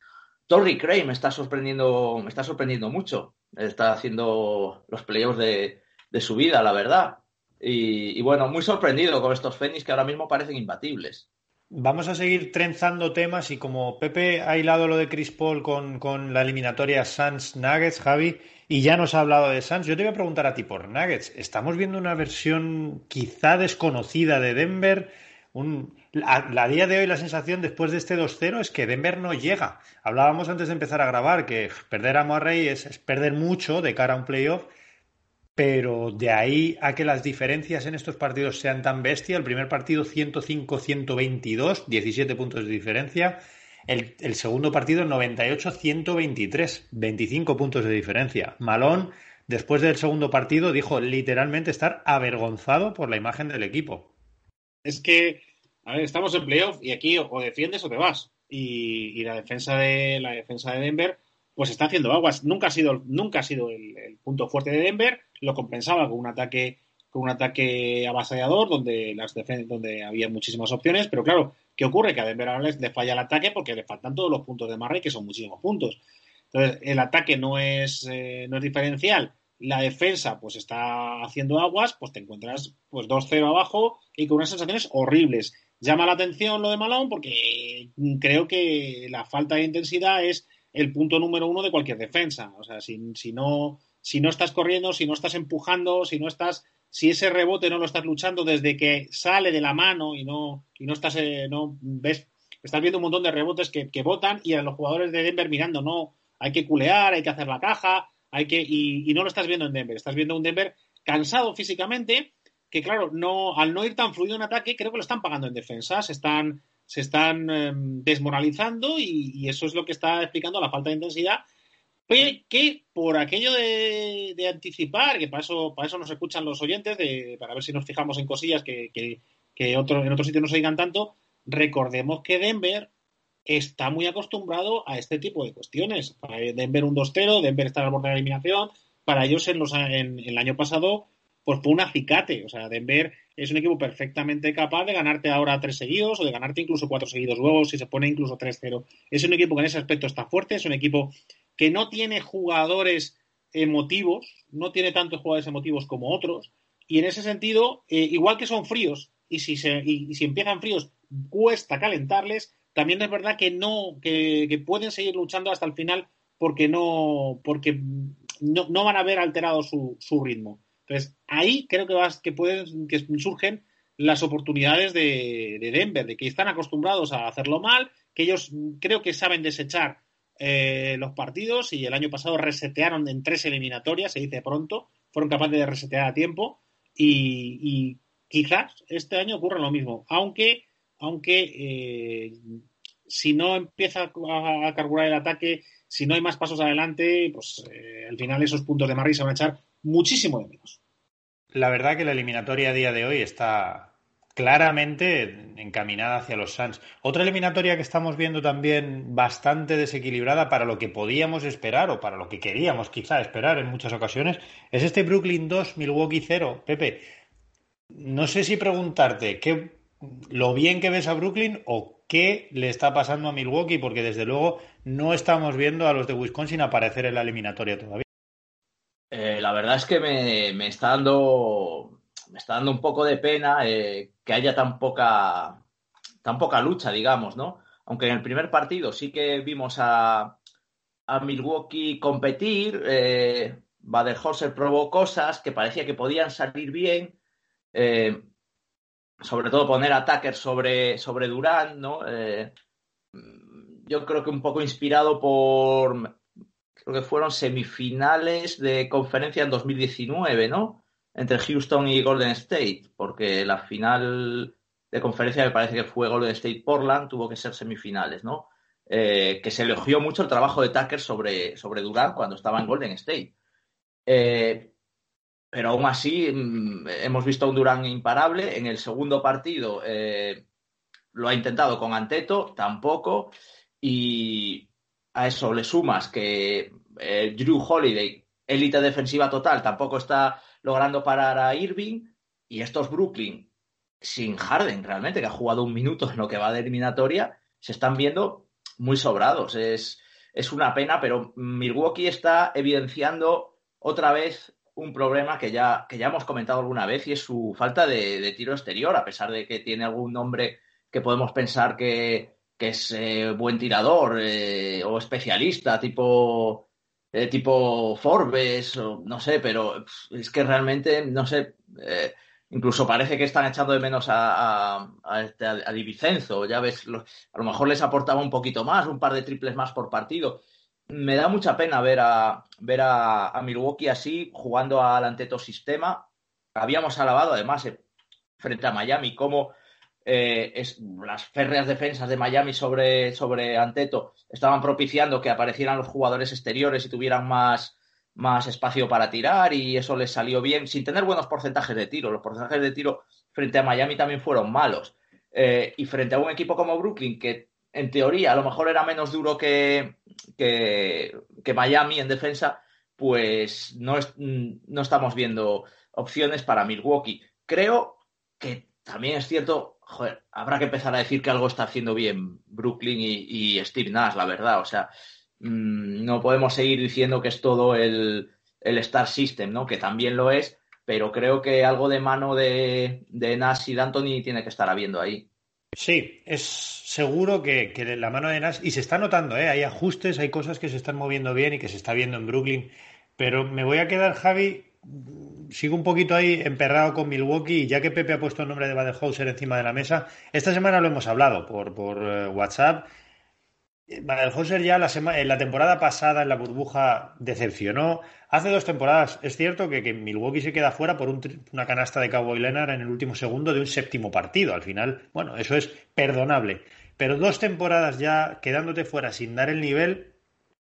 Torrey Cray me está sorprendiendo, me está sorprendiendo mucho. Está haciendo los playoffs de, de su vida, la verdad. Y, bueno, muy sorprendido con estos Fénix que ahora mismo parecen imbatibles. Vamos a seguir trenzando temas y como Pepe ha hilado lo de Chris Paul con, la eliminatoria Suns Nuggets, Javi, y ya nos ha hablado de Suns, yo te voy a preguntar a ti por Nuggets. ¿Estamos viendo una versión quizá desconocida de Denver? Un, a, día de hoy la sensación después de este 2-0 es que Denver no llega. Hablábamos antes de empezar a grabar que perder a Murray es perder mucho de cara a un playoff pero de ahí a que las diferencias en estos partidos sean tan bestias, el primer partido 105-122, 17 puntos de diferencia, el, segundo partido 98-123, 25 puntos de diferencia. Malón, después del segundo partido, dijo literalmente estar avergonzado por la imagen del equipo. Es que, a ver, estamos en playoff y aquí o defiendes o te vas. Y, y la defensa de la defensa de Denver pues está haciendo aguas. Nunca ha sido, nunca ha sido el, punto fuerte de Denver, lo compensaba con un ataque con un ataque avasallador donde las donde había muchísimas opciones, pero claro, ¿qué ocurre? Que a Denver ahora le falla el ataque porque le faltan todos los puntos de Murray, que son muchísimos puntos. Entonces, el ataque no es, eh, no es diferencial, la defensa pues está haciendo aguas, pues te encuentras pues 2-0 abajo y con unas sensaciones horribles. Llama la atención lo de Malone porque creo que la falta de intensidad es el punto número uno de cualquier defensa. O sea, si, si, no, si no estás corriendo, si no estás empujando, si no estás, si ese rebote no lo estás luchando desde que sale de la mano y no, y no estás, eh, no ves, estás viendo un montón de rebotes que, que botan y a los jugadores de Denver mirando, no, hay que culear, hay que hacer la caja, hay que, y, y no lo estás viendo en Denver, estás viendo un Denver cansado físicamente, que claro, no, al no ir tan fluido en ataque, creo que lo están pagando en defensa, se están se están em, desmoralizando y, eso es lo que está explicando la falta de intensidad que por aquello de, anticipar, que para eso, para eso nos escuchan los oyentes, de, para ver si nos fijamos en cosillas que, que, en otros sitios no se digan tanto, recordemos que Denver está muy acostumbrado a este tipo de cuestiones. Para Denver un 2-0, Denver está al borde de la eliminación, para ellos en, los, en el año pasado pues fue un acicate. O sea, Denver es un equipo perfectamente capaz de ganarte ahora tres seguidos o de ganarte incluso cuatro seguidos luego si se pone incluso 3-0. Es un equipo que en ese aspecto está fuerte, es un equipo que no tiene jugadores emotivos, no tiene tantos jugadores emotivos como otros, y en ese sentido, eh, igual que son fríos, y si, se, y, si empiezan fríos cuesta calentarles, también es verdad que no, que, pueden seguir luchando hasta el final porque no, porque no, no van a ver alterado su, su ritmo. Entonces, ahí creo que, vas, que, pueden, que surgen las oportunidades de, Denver, de que están acostumbrados a hacerlo mal, que ellos creo que saben desechar eh, los partidos y el año pasado resetearon en tres eliminatorias, se dice pronto, fueron capaces de resetear a tiempo y, quizás este año ocurra lo mismo, aunque, aunque eh, si no empieza a, carburar el ataque, si no hay más pasos adelante, pues eh, al final esos puntos de Marri se van a echar muchísimo de menos. La verdad que la eliminatoria a día de hoy está claramente encaminada hacia los Suns. Otra eliminatoria que estamos viendo también bastante desequilibrada para lo que podíamos esperar o para lo que queríamos quizá esperar en muchas ocasiones es este Brooklyn 2, Milwaukee 0. Pepe, no sé si preguntarte qué lo bien que ves a Brooklyn o qué le está pasando a Milwaukee porque desde luego no estamos viendo a los de Wisconsin aparecer en la eliminatoria todavía. Eh, la verdad es que me, está dando me está dando un poco de pena eh, que haya tan poca tan poca lucha, digamos, ¿no? Aunque en el primer partido sí que vimos a, a Milwaukee competir, eh, Bader-Horser probó cosas que parecía que podían salir bien, eh, sobre todo poner a sobre, sobre Durán, ¿no? Yo creo que un poco inspirado por creo que fueron semifinales de conferencia en 2019, ¿no? Entre Houston y Golden State, porque la final de conferencia me parece que fue Golden State Portland, tuvo que ser semifinales, ¿no? Eh, que se elogió mucho el trabajo de Tucker sobre, sobre Durant cuando estaba en Golden State. Eh, pero aún así mm, hemos visto a un Durant imparable. En el segundo partido eh, lo ha intentado con Anteto, tampoco. Y, a eso le sumas que eh, Drew Holiday, élite defensiva total, tampoco está logrando parar a Irving. Y estos Brooklyn, sin Harden realmente, que ha jugado un minuto en lo que va de eliminatoria, se están viendo muy sobrados. Es, es una pena, pero Milwaukee está evidenciando otra vez un problema que ya, que ya hemos comentado alguna vez y es su falta de tiro exterior, a pesar de que tiene algún nombre que podemos pensar que, que es eh, buen tirador eh, o especialista, tipo, eh, tipo Forbes, o no sé, pero es que realmente, no sé, Incluso parece que están echando de menos a, a, a, este, Di Vicenzo. Ya ves, a lo mejor les aportaba un poquito más, un par de triples más por partido. Me da mucha pena ver a, ver a, Milwaukee así, jugando al anteto sistema. Habíamos alabado, además, eh, frente a Miami, cómo eh, es, las férreas defensas de Miami sobre, sobre Anteto estaban propiciando que aparecieran los jugadores exteriores y tuvieran más, más espacio para tirar y eso les salió bien sin tener buenos porcentajes de tiro. Los porcentajes de tiro frente a Miami también fueron malos. Eh, y frente a un equipo como Brooklyn, que en teoría a lo mejor era menos duro que, que, que Miami en defensa, pues no, es, no estamos viendo opciones para Milwaukee. Creo que también es cierto, joder, habrá que empezar a decir que algo está haciendo bien Brooklyn y, Steve Nash, la verdad. O sea, mmm, no podemos seguir diciendo que es todo el, el, Star System, ¿no? Que también lo es, pero creo que algo de mano de, de Nash y de Anthony tiene que estar habiendo ahí. Sí, es seguro que, que, la mano de Nash, y se está notando, ¿eh? hay ajustes, hay cosas que se están moviendo bien y que se está viendo en Brooklyn, pero me voy a quedar, Javi, sigo un poquito ahí emperrado con Milwaukee ya que Pepe ha puesto el nombre de Badenhauser encima de la mesa, esta semana lo hemos hablado por, por uh, WhatsApp. Badenhauser ya la, en la temporada pasada en la burbuja decepcionó. Hace dos temporadas es cierto que, que Milwaukee se queda fuera por un, una canasta de Cowboy Leonard en el último segundo de un séptimo partido. Al final, bueno, eso es perdonable. Pero dos temporadas ya quedándote fuera sin dar el nivel,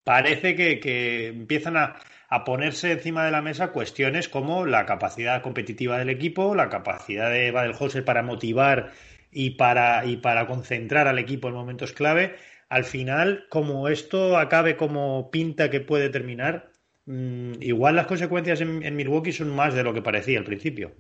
parece que, que empiezan a, a ponerse encima de la mesa cuestiones como la capacidad competitiva del equipo, la capacidad de Badelhauser para motivar y para, y para concentrar al equipo en momentos clave. Al final, como esto acabe como pinta que puede terminar, mmm, igual las consecuencias en, Milwaukee son más de lo que parecía al principio.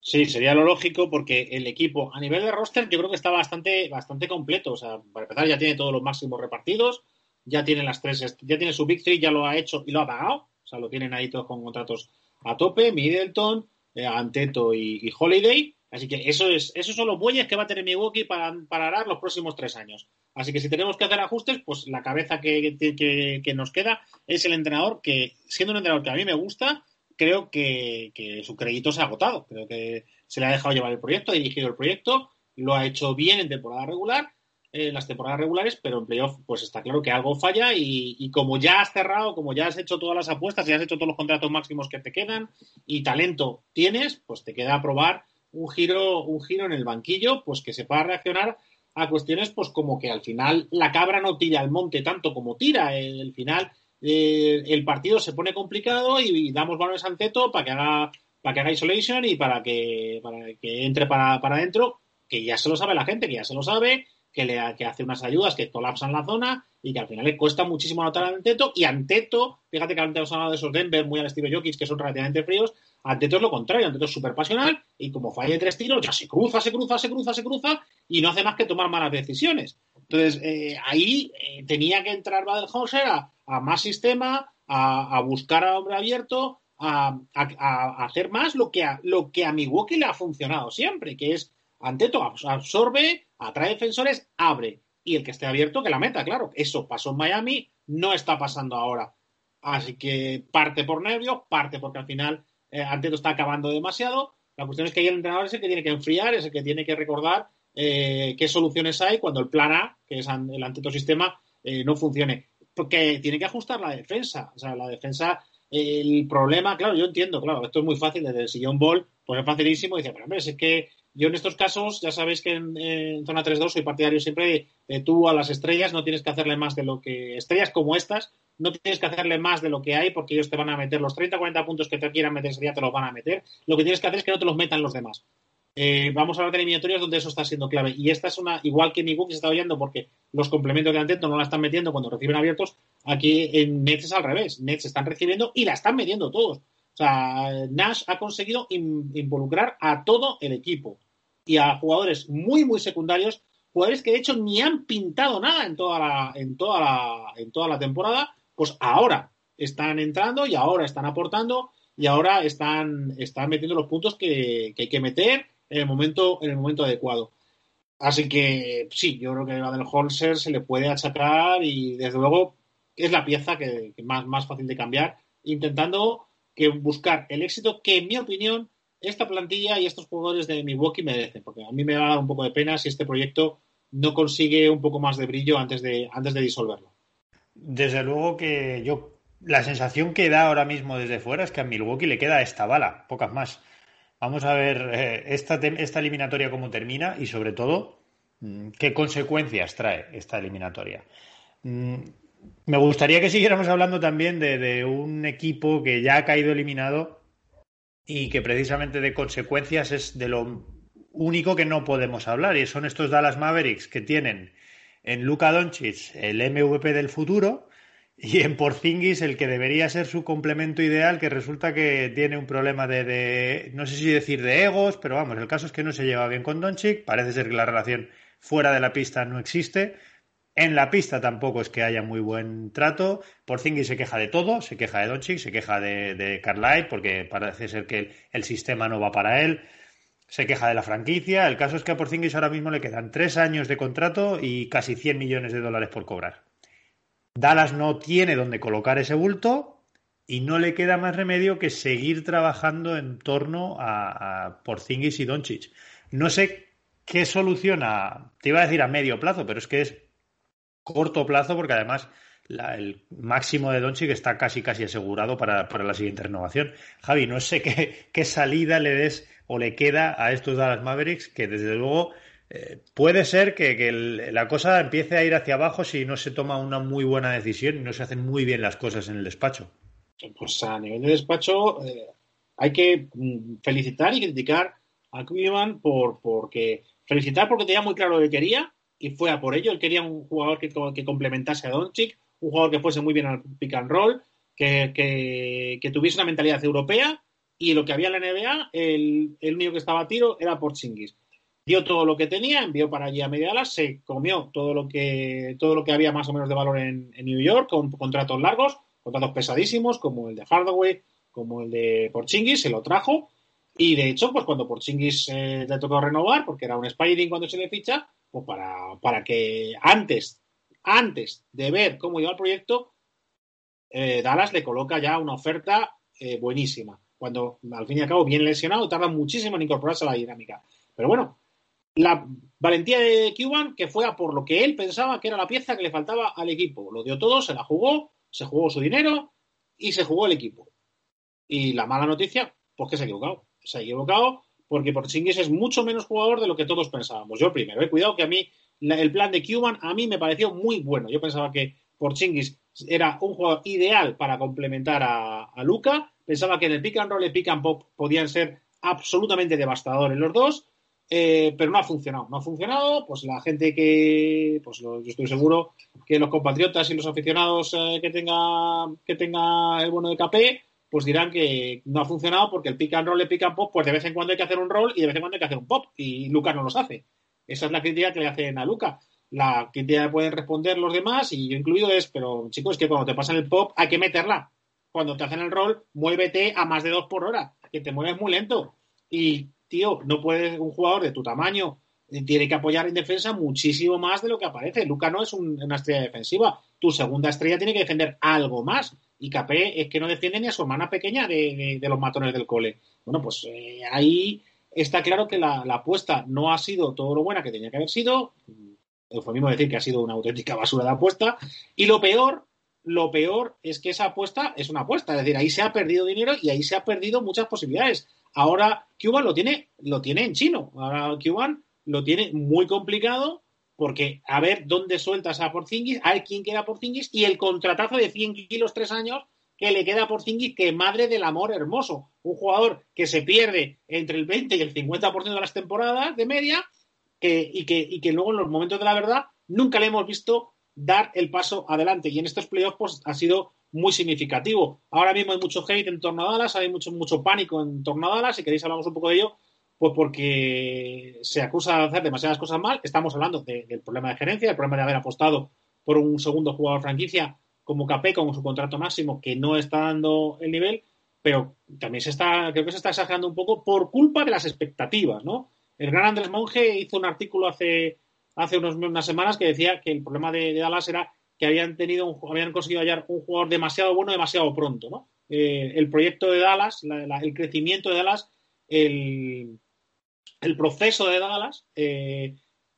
Sí, sería lo lógico porque el equipo a nivel de roster yo creo que está bastante, bastante completo. O sea, para empezar ya tiene todos los máximos repartidos, ya tiene las tres, ya tiene su Three, ya lo ha hecho y lo ha pagado. O sea, lo tienen ahí todos con contratos a tope, Middleton, eh, Anteto y, Holiday. Así que eso es, esos son los bueyes que va a tener Milwaukee para, para arar los próximos tres años. Así que si tenemos que hacer ajustes, pues la cabeza que, que, que, nos queda es el entrenador que, siendo un entrenador que a mí me gusta, creo que, que su crédito se ha agotado. Creo que se le ha dejado llevar el proyecto, ha dirigido el proyecto, lo ha hecho bien en temporada regular en las temporadas regulares, pero en playoff pues está claro que algo falla y, como ya has cerrado, como ya has hecho todas las apuestas, ya has hecho todos los contratos máximos que te quedan y talento tienes, pues te queda probar un giro, un giro en el banquillo, pues que sepa reaccionar a cuestiones pues como que al final la cabra no tira al monte tanto como tira, el final eh, el partido se pone complicado y, damos balones al teto para que haga para que haga isolation y para que, para que entre para, para adentro, que ya se lo sabe la gente, que ya se lo sabe, que, le, que hace unas ayudas que colapsan la zona y que al final le cuesta muchísimo anotar a Anteto. Y Anteto, fíjate que antes hemos hablado de esos Denver muy al estilo Jokic, que son relativamente fríos. Anteto es lo contrario, Anteto es súper pasional y como falle tres tiros, ya se cruza, se cruza, se cruza, se cruza y no hace más que tomar malas decisiones. Entonces, eh, ahí eh, tenía que entrar Badenhauser a, a más sistema, a, buscar a hombre abierto, a, a, hacer más lo que a, lo que a Milwaukee le ha funcionado siempre, que es Anteto absorbe, atrae defensores, abre. Y el que esté abierto, que la meta, claro. Eso pasó en Miami, no está pasando ahora. Así que parte por nervios, parte porque al final eh, Anteto está acabando demasiado. La cuestión es que ahí el entrenador es el que tiene que enfriar, es el que tiene que recordar eh, qué soluciones hay cuando el plan A, que es el Anteto sistema, eh, no funcione. Porque tiene que ajustar la defensa. O sea, la defensa, el problema, claro, yo entiendo, claro, esto es muy fácil desde el sillón ball, pues es facilísimo. Dice, pero hombre, es que yo en estos casos, ya sabéis que en, zona 3-2 soy partidario siempre de, tú a las estrellas no tienes que hacerle más de lo que. Estrellas como estas, no tienes que hacerle más de lo que hay porque ellos te van a meter los 30 40 puntos que te quieran meter ese día, te los van a meter. Lo que tienes que hacer es que no te los metan los demás. Eh, vamos a hablar de eliminatorias donde eso está siendo clave. Y esta es una, igual que mi book se está oyendo porque los complementos de Anteto no la están metiendo cuando reciben abiertos, aquí en Nets es al revés. Nets están recibiendo y la están metiendo todos. O sea, Nash ha conseguido in, involucrar a todo el equipo y a jugadores muy, muy secundarios, jugadores que de hecho ni han pintado nada en toda la, en toda la, en toda la temporada, pues ahora están entrando y ahora están aportando y ahora están, están metiendo los puntos que, que hay que meter en el momento, en el momento adecuado. Así que sí, yo creo que a del Holzer se le puede achacar y desde luego es la pieza que, que más, más fácil de cambiar, intentando que buscar el éxito que en mi opinión esta plantilla y estos jugadores de Milwaukee merecen, porque a mí me da un poco de pena si este proyecto no consigue un poco más de brillo antes de, antes de disolverlo. Desde luego que yo, la sensación que da ahora mismo desde fuera es que a Milwaukee le queda esta bala, pocas más. Vamos a ver eh, esta, esta eliminatoria cómo termina y sobre todo mm, qué consecuencias trae esta eliminatoria. Mm, me gustaría que siguiéramos hablando también de, un equipo que ya ha caído eliminado y que precisamente de consecuencias es de lo único que no podemos hablar y son estos Dallas Mavericks que tienen en Luka Doncic el MVP del futuro y en Porzingis el que debería ser su complemento ideal que resulta que tiene un problema de, de no sé si decir de egos pero vamos el caso es que no se lleva bien con Doncic parece ser que la relación fuera de la pista no existe en la pista tampoco es que haya muy buen trato. Porzingis se queja de todo, se queja de Doncic, se queja de, de Carlisle porque parece ser que el, sistema no va para él. Se queja de la franquicia. El caso es que a Porzingis ahora mismo le quedan tres años de contrato y casi 100 millones de dólares por cobrar. Dallas no tiene donde colocar ese bulto y no le queda más remedio que seguir trabajando en torno a, a Porzingis y Doncic. No sé qué soluciona, te iba a decir a medio plazo, pero es que es corto plazo, porque además el máximo de Doncic está casi casi asegurado para, la siguiente renovación. Javi, no sé qué, salida le des o le queda a estos Dallas Mavericks, que desde luego eh, puede ser que, la cosa empiece a ir hacia abajo si no se toma una muy buena decisión y no se hacen muy bien las cosas en el despacho. Pues a nivel de despacho eh, hay que mm, felicitar y criticar a Cleveland por, porque felicitar porque tenía muy claro lo que quería y fue a por ello. Él quería un jugador que, que complementase a Doncic, un jugador que fuese muy bien al pick and roll, que, tuviese una mentalidad europea y lo que había en la NBA, el, el único que estaba a tiro era Porzingis. Dio todo lo que tenía, envió para allí a media ala, se comió todo lo que todo lo que había más o menos de valor en, New York, con contratos largos, contratos pesadísimos, como el de Hardaway, como el de Porzingis, se lo trajo. Y de hecho, pues cuando Porzingis eh, le tocó renovar, porque era un Spiding cuando se le ficha, pues para, para que antes, antes de ver cómo iba el proyecto, eh, Dallas le coloca ya una oferta eh, buenísima. Cuando al fin y al cabo viene lesionado, tarda muchísimo en incorporarse a la dinámica. Pero bueno, la valentía de Cuban, que fue a por lo que él pensaba que era la pieza que le faltaba al equipo. Lo dio todo, se la jugó, se jugó su dinero y se jugó el equipo. Y la mala noticia, pues que se ha equivocado. Se ha equivocado porque Porzingis es mucho menos jugador de lo que todos pensábamos. Yo primero, he cuidado que a mí el plan de Cuban a mí me pareció muy bueno. Yo pensaba que Porzingis era un jugador ideal para complementar a, Luca. Pensaba que en el pick and roll y pick and pop podían ser absolutamente devastadores los dos, eh, pero no ha funcionado. No ha funcionado, pues la gente que, pues yo estoy seguro que los compatriotas y los aficionados eh, que tenga que tenga el bueno de KP pues dirán que no ha funcionado porque el pick and roll el pick and pop, pues de vez en cuando hay que hacer un roll y de vez en cuando hay que hacer un pop. Y Luca no los hace. Esa es la crítica que le hacen a Luca. La crítica pueden responder los demás y yo incluido es, pero chicos, que cuando te pasan el pop hay que meterla. Cuando te hacen el roll, muévete a más de dos por hora, que te mueves muy lento. Y, tío, no puedes, un jugador de tu tamaño eh, tiene que apoyar en defensa muchísimo más de lo que aparece. Luca no es una estrella defensiva. Tu segunda estrella tiene que defender algo más y Capé es que no defiende ni a su hermana pequeña de, los matones del cole. Bueno, pues eh, ahí está claro que la, apuesta no ha sido todo lo buena que tenía que haber sido. Eufemismo decir que ha sido una auténtica basura de apuesta. Y lo peor, lo peor es que esa apuesta es una apuesta. Es decir, ahí se ha perdido dinero y ahí se ha perdido muchas posibilidades. Ahora Cuban lo tiene, lo tiene en chino. Ahora Cuban lo tiene muy complicado porque a ver dónde sueltas a Porzingis, a ver quién queda Porzingis y el contratazo de 100 kilos tres años que le queda a Porzingis, que madre del amor hermoso. Un jugador que se pierde entre el 20 y el 50% de las temporadas de media que, y, que, y que luego en los momentos de la verdad nunca le hemos visto dar el paso adelante. Y en estos playoffs pues, ha sido muy significativo. Ahora mismo hay mucho hate en torno a Dallas, hay mucho, mucho pánico en torno a Dallas. Si queréis hablamos un poco de ello, pues porque se acusa de hacer demasiadas cosas mal. Estamos hablando del problema de gerencia, del problema de haber apostado por un segundo jugador franquicia como Capé con su contrato máximo que no está dando el nivel, pero también se está, creo que se está exagerando un poco por culpa de las expectativas, ¿no? El gran Andrés Monge hizo un artículo hace, hace unos, unas semanas que decía que el problema de, Dallas era que habían tenido, habían conseguido hallar un jugador demasiado bueno demasiado pronto, ¿no? Eh, el proyecto de Dallas, el crecimiento de Dallas el, el proceso de Dallas eh,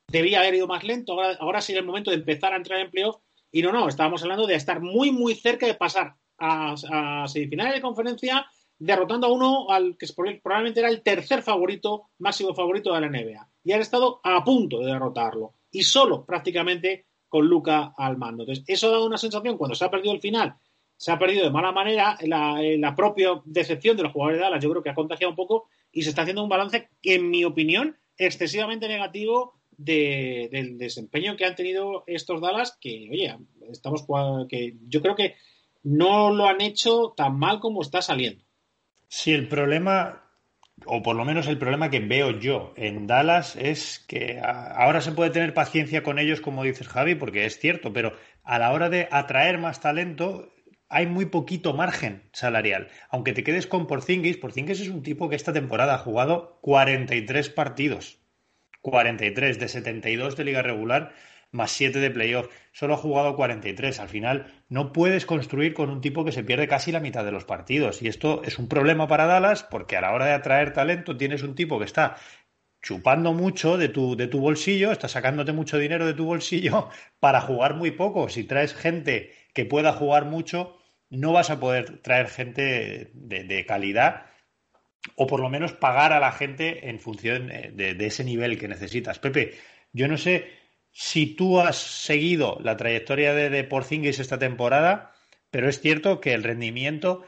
debía haber ido más lento. Ahora, ahora sería el momento de empezar a entrar en playoff. Y no, no, estábamos hablando de estar muy, muy cerca de pasar a, semifinales de conferencia, derrotando a uno al que probablemente era el tercer favorito, máximo favorito de la NBA. Y han estado a punto de derrotarlo. Y solo prácticamente con Luca al mando. Entonces, eso ha dado una sensación cuando se ha perdido el final, se ha perdido de mala manera, la, la propia decepción de los jugadores de Dallas, yo creo que ha contagiado un poco y se está haciendo un balance en mi opinión, excesivamente negativo del desempeño que han tenido estos Dallas, que, oye, estamos que yo creo que no lo han hecho tan mal como está saliendo. Sí, el problema, o por lo menos el problema que veo yo en Dallas es que ahora se puede tener paciencia con ellos, como dices Javi, porque es cierto, pero a la hora de atraer más talento, hay muy poquito margen salarial. Aunque te quedes con Porzingis, Porzingis es un tipo que esta temporada ha jugado 43 partidos. 43 de 72 de liga regular más 7 de playoff. Solo ha jugado 43. Al final no puedes construir con un tipo que se pierde casi la mitad de los partidos. Y esto es un problema para Dallas porque a la hora de atraer talento tienes un tipo que está chupando mucho de tu, de tu bolsillo, está sacándote mucho dinero de tu bolsillo para jugar muy poco. Si traes gente que pueda jugar mucho, no vas a poder traer gente de, calidad o por lo menos pagar a la gente en función de, ese nivel que necesitas. Pepe, yo no sé si tú has seguido la trayectoria de, de Porzingis esta temporada, pero es cierto que el rendimiento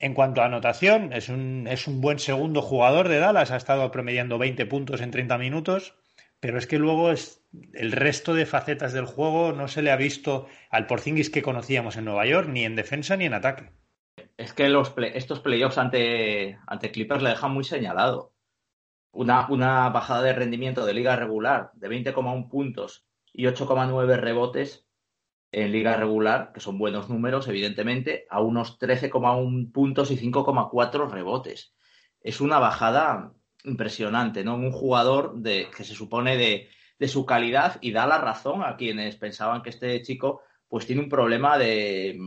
en cuanto a anotación es un, es un buen segundo jugador de Dallas, ha estado promediando 20 puntos en 30 minutos, pero es que luego es el resto de facetas del juego no se le ha visto al Porzingis que conocíamos en Nueva York, ni en defensa ni en ataque. Es que estos playoffs ante, ante Clippers le dejan muy señalado. Una, una bajada de rendimiento de liga regular de 20,1 puntos y 8,9 rebotes en liga regular, que son buenos números, evidentemente, a unos 13,1 puntos y 5,4 rebotes. Es una bajada impresionante, ¿no? Un jugador de, que se supone de, de su calidad y da la razón a quienes pensaban que este chico pues tiene un problema de,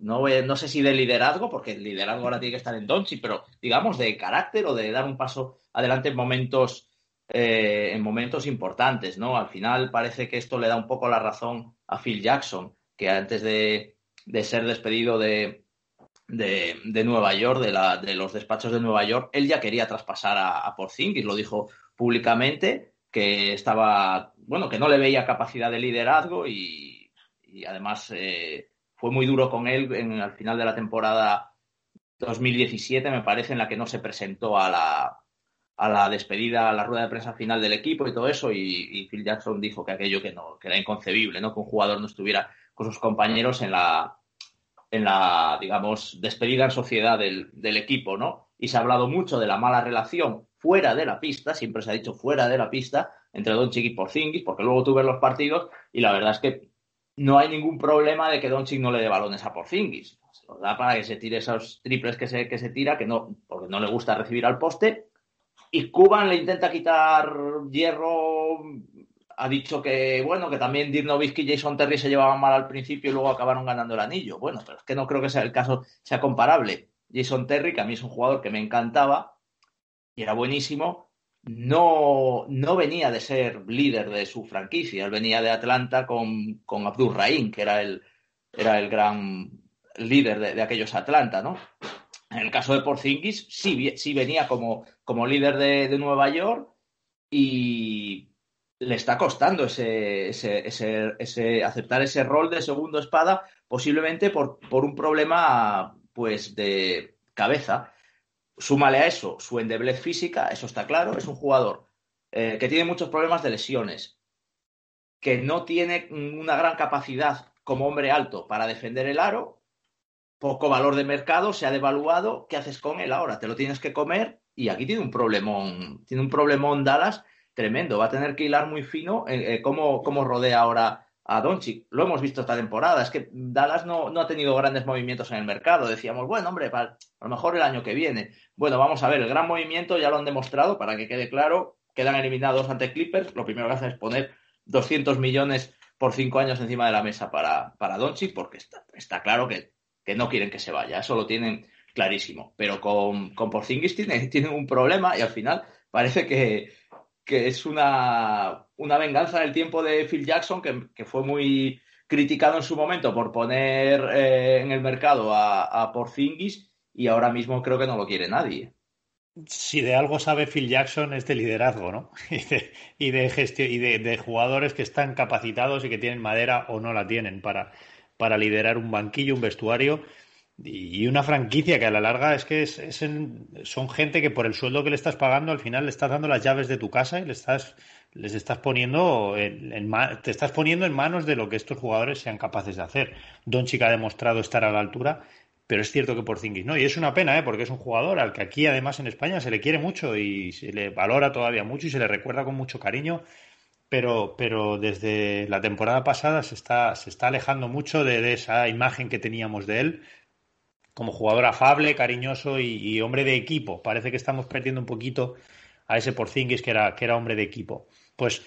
no, no sé si de liderazgo, porque el liderazgo ahora tiene que estar en Donchi, pero digamos de carácter o de dar un paso adelante en momentos, eh, en momentos importantes, ¿no? Al final parece que esto le da un poco la razón a Phil Jackson, que antes de, de ser despedido de, de, de, Nueva York, de, la, de los despachos de Nueva York, él ya quería traspasar a, a Porzingis, lo dijo públicamente, que estaba, bueno, que no le veía capacidad de liderazgo y, además eh, fue muy duro con él en, al final de la temporada 2017, me parece, en la que no se presentó a la, a la despedida, a la rueda de prensa final del equipo y todo eso, y, Phil Jackson dijo que aquello que no, que era inconcebible, ¿no? Que un jugador no estuviera con sus compañeros en la, en la, digamos, despedida en sociedad del, del equipo, ¿no? Y se ha hablado mucho de la mala relación fuera de la pista, siempre se ha dicho fuera de la pista, entre Doncic y Porzingis, porque luego tú ves los partidos y la verdad es que no hay ningún problema de que Doncic no le dé balones a Porzingis. Se los da para que se tire esos triples que se, que se tira, que no, porque no le gusta recibir al poste. Y Cuban le intenta quitar hierro. Ha dicho que, bueno, que también Dirk Nowitzki y Jason Terry se llevaban mal al principio y luego acabaron ganando el anillo. Bueno, pero es que no creo que sea el caso, sea comparable. Jason Terry, que a mí es un jugador que me encantaba, y era buenísimo, no, no venía de ser líder de su franquicia, él venía de Atlanta con, con Abdul Rahim, que era el, era el gran líder de, aquellos Atlanta, ¿no? En el caso de Porzingis, sí, sí venía como, como líder de, de, Nueva York y le está costando ese, ese, ese, ese, aceptar ese rol de segundo espada, posiblemente por, por un problema pues de cabeza. Súmale a eso su endeblez física, eso está claro, es un jugador eh, que tiene muchos problemas de lesiones, que no tiene una gran capacidad como hombre alto para defender el aro, poco valor de mercado, se ha devaluado, ¿qué haces con él ahora? Te lo tienes que comer y aquí tiene un problemón, tiene un problemón Dallas tremendo, va a tener que hilar muy fino eh, eh, cómo, cómo rodea ahora a Doncic. Lo hemos visto esta temporada. Es que Dallas no, no, ha tenido grandes movimientos en el mercado. Decíamos, bueno, hombre, para, a lo mejor el año que viene. Bueno, vamos a ver, el gran movimiento ya lo han demostrado, para que quede claro. Quedan eliminados ante Clippers. Lo primero que hacen es poner 200 millones por cinco años encima de la mesa para, para Doncic, porque está, está claro que, que, no quieren que se vaya. Eso lo tienen, clarísimo. Pero con, con Porzingis tiene, tiene un problema y al final parece que, que es una, una venganza del tiempo de Phil Jackson, que, que fue muy criticado en su momento por poner eh, en el mercado a, a Porzingis y ahora mismo creo que no lo quiere nadie. Si de algo sabe Phil Jackson es de liderazgo, ¿no? Y de, y gestión y de, de, jugadores que están capacitados y que tienen madera o no la tienen para, para liderar un banquillo, un vestuario y una franquicia que a la larga es que es, en, son gente que por el sueldo que le estás pagando al final le estás dando las llaves de tu casa y le estás, les estás poniendo en, te estás poniendo en manos de lo que estos jugadores sean capaces de hacer. Doncic ha demostrado estar a la altura pero es cierto que por Porzingis no, y es una pena, ¿eh? porque es un jugador al que aquí además en España se le quiere mucho y se le valora todavía mucho y se le recuerda con mucho cariño, pero, pero desde la temporada pasada se está, se está alejando mucho de esa imagen que teníamos de él como jugador afable, cariñoso y, y, hombre de equipo. Parece que estamos perdiendo un poquito a ese Porzingis que era, que era hombre de equipo. Pues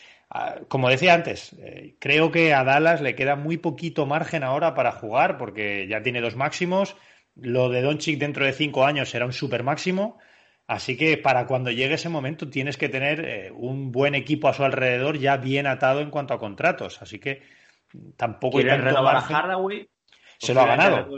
como decía antes, eh, creo que a Dallas le queda muy poquito margen ahora para jugar porque ya tiene dos máximos. Lo de Doncic dentro de cinco años será un super máximo. Así que para cuando llegue ese momento tienes que tener eh, un buen equipo a su alrededor ya bien atado en cuanto a contratos. Así que tampoco hay tanto renovar margen. a Hardaway? Se lo ha ganado.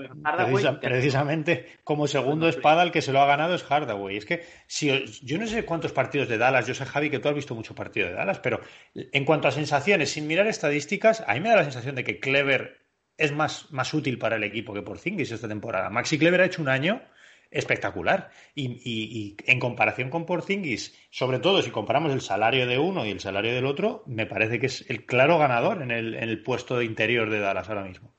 Precisa, precisamente como segundo espada el que se lo ha ganado es Hardaway. Es que si yo no sé cuántos partidos de Dallas, yo sé Javi que tú has visto mucho partido de Dallas, pero en cuanto a sensaciones, sin mirar estadísticas, a mí me da la sensación de que Clever es más, más útil para el equipo que Porzingis esta temporada. Maxi Clever ha hecho un año espectacular y, y, y en comparación con Porzingis, sobre todo si comparamos el salario de uno y el salario del otro, me parece que es el claro ganador en el, en el puesto de interior de Dallas ahora mismo.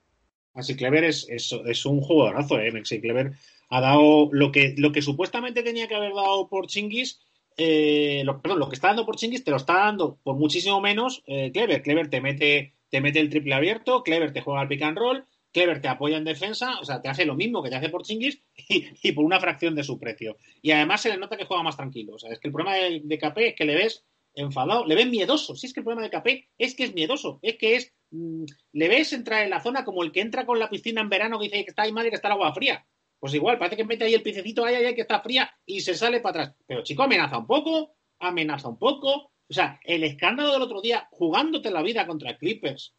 Maxi Clever es, es, es, un jugadorazo, ¿eh? Maxi Clever ha dado lo que, lo que supuestamente tenía que haber dado por Chingis, eh, lo, perdón, lo que está dando por Chingis te lo está dando por muchísimo menos eh, Clever. Clever te mete, te mete el triple abierto, Clever te juega al pick and roll, Clever te apoya en defensa, o sea, te hace lo mismo que te hace por Chingis y, por una fracción de su precio. Y además se le nota que juega más tranquilo. O sea, es que el problema de KP es que le ves enfadado, le ves miedoso. Si es que el problema de KP es que es miedoso, es que es mmm, le ves entrar en la zona como el que entra con la piscina en verano que dice que está ahí madre que está el agua fría. Pues igual, parece que mete ahí el picecito, ay, ay, ay, que está fría y se sale para atrás. Pero chico, amenaza un poco, amenaza un poco. O sea, el escándalo del otro día, jugándote la vida contra Clippers,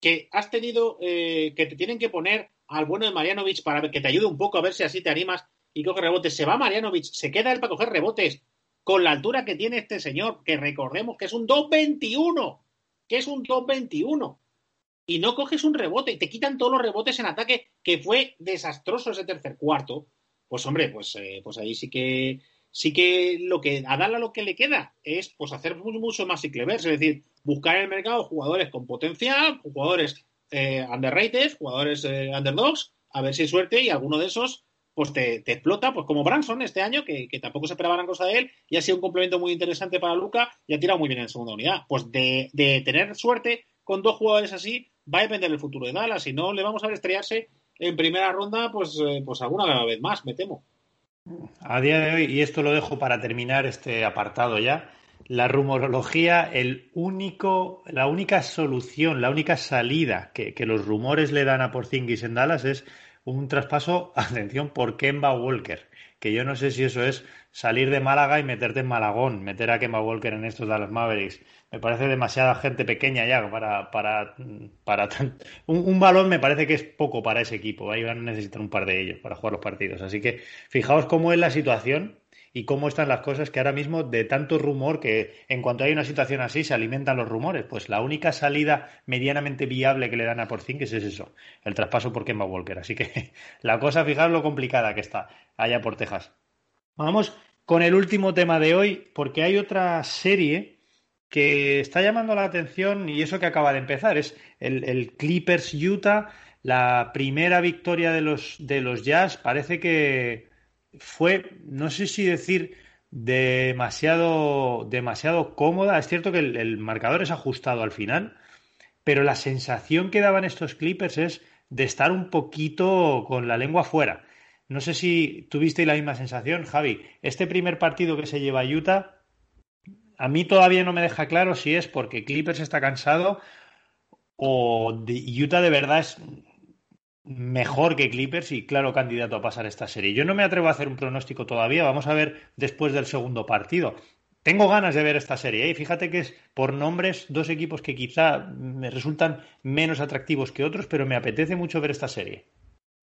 que has tenido, eh, que te tienen que poner al bueno de Marianovic para que te ayude un poco a ver si así te animas y coge rebotes. Se va Marianovic, se queda él para coger rebotes con la altura que tiene este señor, que recordemos que es un 2.21, que es un 2.21 y no coges un rebote y te quitan todos los rebotes en ataque, que fue desastroso ese tercer cuarto, pues hombre, pues, eh, pues ahí sí que sí que lo que a Dala lo que le queda es pues hacer mucho, más ciclevers, es decir, buscar en el mercado jugadores con potencial, jugadores eh, underrated, jugadores eh, underdogs, a ver si hay suerte y alguno de esos pues te, explota, pues como Branson este año, que, que, tampoco se esperaban cosa de él, y ha sido un complemento muy interesante para Luca y ha tirado muy bien en segunda unidad. Pues de, de tener suerte con dos jugadores así, va a depender del futuro de Dallas. Si no, le vamos a ver estrellarse en primera ronda, pues, eh, pues alguna vez más, me temo. A día de hoy, y esto lo dejo para terminar este apartado ya, la rumorología, el único, la única solución, la única salida que, que los rumores le dan a Porzingis en Dallas es un traspaso, atención, por Kemba Walker, que yo no sé si eso es salir de Málaga y meterte en Malagón, meter a Kemba Walker en estos Dallas Mavericks. Me parece demasiada gente pequeña ya para, para, para un, un, balón me parece que es poco para ese equipo. Ahí van a necesitar un par de ellos para jugar los partidos. Así que fijaos cómo es la situación y cómo están las cosas que ahora mismo de tanto rumor que en cuanto hay una situación así se alimentan los rumores. Pues la única salida medianamente viable que le dan a Porzingis es eso, el traspaso por Kemba Walker. Así que la cosa, fijaos lo complicada que está allá por Texas. Vamos con el último tema de hoy, porque hay otra serie que está llamando la atención y eso que acaba de empezar es el, el Clippers Utah, la primera victoria de los, de los Jazz. Parece que fue, no sé si decir demasiado, demasiado cómoda. Es cierto que el, marcador es ajustado al final, pero la sensación que daban estos Clippers es de estar un poquito con la lengua fuera. No sé si tuviste la misma sensación, Javi. Este primer partido que se lleva a Utah, a mí todavía no me deja claro si es porque Clippers está cansado o Utah de verdad es mejor que Clippers y claro candidato a pasar esta serie. Yo no me atrevo a hacer un pronóstico todavía, vamos a ver después del segundo partido. Tengo ganas de ver esta serie ¿eh? y fíjate que es por nombres dos equipos que quizá me resultan menos atractivos que otros, pero me apetece mucho ver esta serie.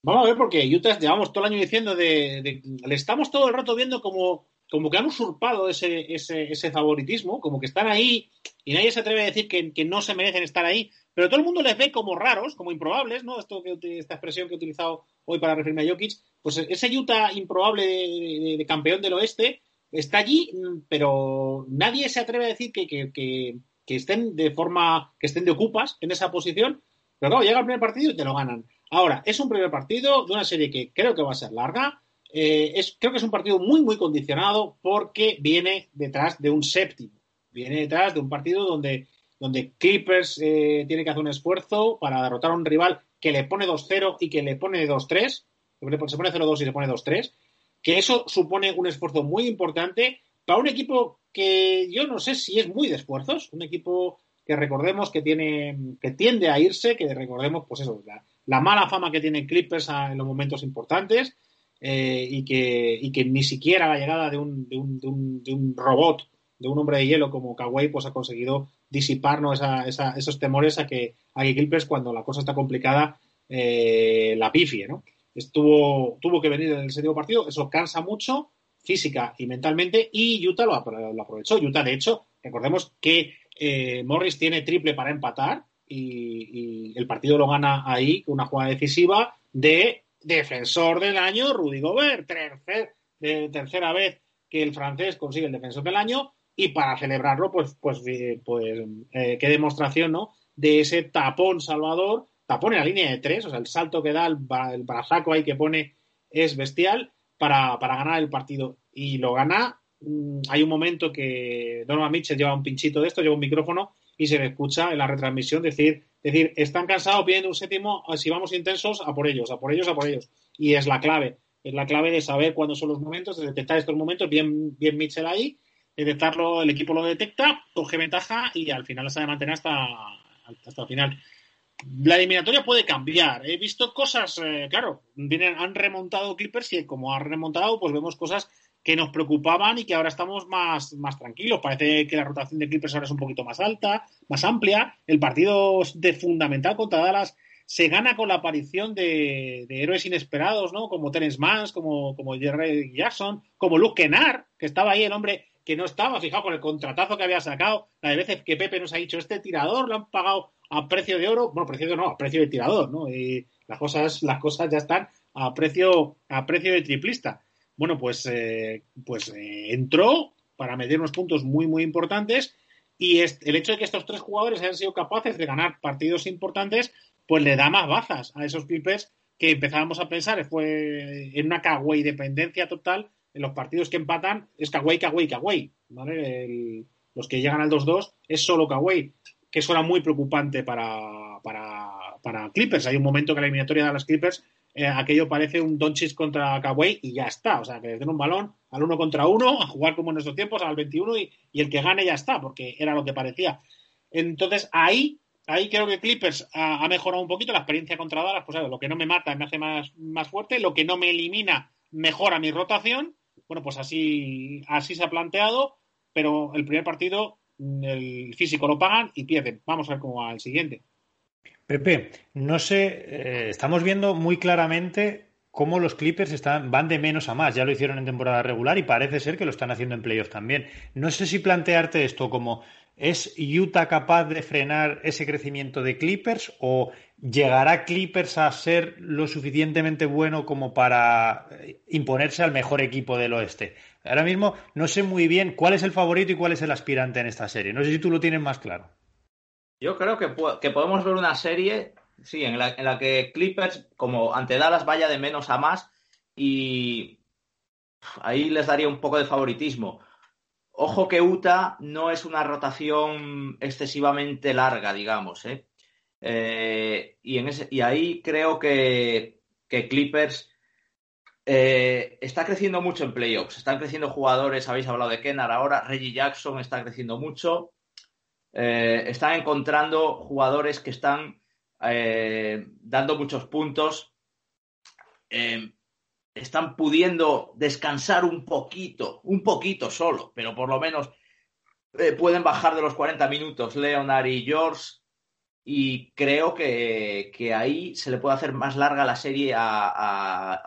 Vamos a ver porque Utah llevamos todo el año diciendo de, le estamos todo el rato viendo como, como que han usurpado ese, ese, ese, favoritismo, como que están ahí y nadie se atreve a decir que, que, no se merecen estar ahí, pero todo el mundo les ve como raros, como improbables, ¿no? Esto que, esta expresión que he utilizado hoy para referirme a Jokic, pues ese Utah improbable de, campeón del oeste está allí, pero nadie se atreve a decir que, que, que, estén de forma, que estén de ocupas en esa posición. Pero claro, llega el primer partido y te lo ganan. Ahora, es un primer partido de una serie que creo que va a ser larga. Eh, creo que es un partido muy, muy condicionado porque viene detrás de un séptimo. Viene detrás de un partido donde, donde Clippers eh, tiene que hacer un esfuerzo para derrotar a un rival que le pone 2-0 y que le pone 2-3. Se pone 0-2 y se pone 2-3 que eso supone un esfuerzo muy importante para un equipo que yo no sé si es muy de esfuerzos, un equipo que recordemos que tiene, que tiende a irse, que recordemos, pues eso, la, mala fama que tiene Clippers en los momentos importantes eh, y, que, y que ni siquiera la llegada de un, de un, de un, robot, de un hombre de hielo como Kawhi, pues ha conseguido disiparnos esa, esos temores a que, a que cuando la cosa está complicada, eh, la pifie, ¿no? estuvo, tuvo que venir en el séptimo partido, eso cansa mucho física y mentalmente y Utah lo, aprovechó. Utah, de hecho, recordemos que eh, Morris tiene triple para empatar y, el partido lo gana ahí una jugada decisiva de defensor del año, Rudy Gobert, de tercera vez que el francés consigue el defensor del año y para celebrarlo, pues, pues, eh, pues eh, qué demostración, ¿no? De ese tapón salvador pone la línea de tres, o sea, el salto que da, el, el brazaco ahí que pone es bestial para, ganar el partido. Y lo gana. Mm, hay un momento que Donovan Mitchell lleva un pinchito de esto, lleva un micrófono y se le escucha en la retransmisión decir, decir, están cansados, piden un séptimo, si vamos intensos, a por ellos, a por ellos, a por ellos. Y es la clave, es la clave de saber cuándo son los momentos, de detectar estos momentos, bien, bien Mitchell ahí, detectarlo, el equipo lo detecta, coge ventaja y al final se sabe mantener hasta, hasta el final la eliminatoria puede cambiar. He visto cosas, eh, claro, vienen, han remontado Clippers y como han remontado, pues vemos cosas que nos preocupaban y que ahora estamos más, más tranquilos. Parece que la rotación de Clippers ahora es un poquito más alta, más amplia. El partido de fundamental contra Dallas se gana con la aparición de, héroes inesperados, ¿no? Como Terence Mans, como, como Jerry Jackson, como Luke Kennard, que estaba ahí el hombre que no estaba, fijado con el contratazo que había sacado, la de veces que Pepe nos ha dicho, este tirador lo han pagado a precio de oro, bueno, precio de no, a precio de tirador, ¿no? Y las cosas, las cosas ya están a precio, a precio de triplista. Bueno, pues, eh, pues eh, entró para medir unos puntos muy, muy importantes y el hecho de que estos tres jugadores hayan sido capaces de ganar partidos importantes, pues le da más bazas a esos Clippers que empezábamos a pensar fue en una Kawhi dependencia total en los partidos que empatan es Kawhi, Kawhi, Kawhi, ¿vale? los que llegan al 2-2 es solo Kawhi que eso era muy preocupante para, para, Clippers. Hay un momento que la eliminatoria de las Clippers, eh, aquello parece un Doncic contra Kawhi y ya está. O sea, que les den un balón al uno contra uno, a jugar como en nuestros tiempos, al 21 y, el que gane ya está, porque era lo que parecía. Entonces, ahí, ahí creo que Clippers ha, mejorado un poquito la experiencia contra Dallas. Pues lo que no me mata me hace más, más fuerte, lo que no me elimina mejora mi rotación. Bueno, pues así, así se ha planteado, pero el primer partido el físico lo pagan y pierden. Vamos a ver cómo va el siguiente. Pepe, no sé, eh, estamos viendo muy claramente cómo los Clippers están, van de menos a más. Ya lo hicieron en temporada regular y parece ser que lo están haciendo en playoff también. No sé si plantearte esto como ¿es Utah capaz de frenar ese crecimiento de Clippers o llegará Clippers a ser lo suficientemente bueno como para imponerse al mejor equipo del oeste? Ahora mismo no sé muy bien cuál es el favorito y cuál es el aspirante en esta serie. No sé si tú lo tienes más claro. Yo creo que, podemos ver una serie, sí, en la, que Clippers, como ante Dallas, vaya de menos a más y ahí les daría un poco de favoritismo. Ojo que Utah no es una rotación excesivamente larga, digamos. ¿eh? Eh, y, ahí creo que, Clippers eh, está creciendo mucho en playoffs. Están creciendo jugadores, habéis hablado de Kennard ahora, Reggie Jackson está creciendo mucho. Están encontrando jugadores que están dando muchos puntos están pudiendo descansar un poquito, un poquito solo, pero por lo menos eh, pueden bajar de los 40 minutos Leonard y George y creo que, ahí se le puede hacer más larga la serie a,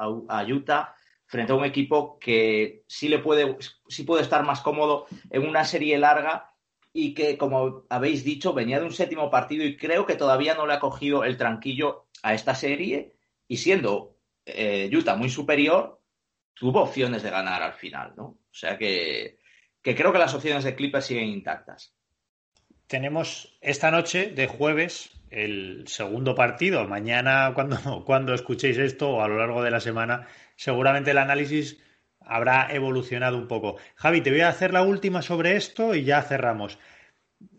Utah frente a un equipo que sí le puede, sí puede estar más cómodo en una serie larga y que, como habéis dicho, venía de un séptimo partido y creo que todavía no le ha cogido el tranquillo a esta serie y siendo eh, Utah muy superior, tuvo opciones de ganar al final, ¿no? O sea que, que creo que las opciones de Clippers siguen intactas tenemos esta noche de jueves el segundo partido. Mañana, cuando, cuando escuchéis esto o a lo largo de la semana, seguramente el análisis habrá evolucionado un poco. Javi, te voy a hacer la última sobre esto y ya cerramos.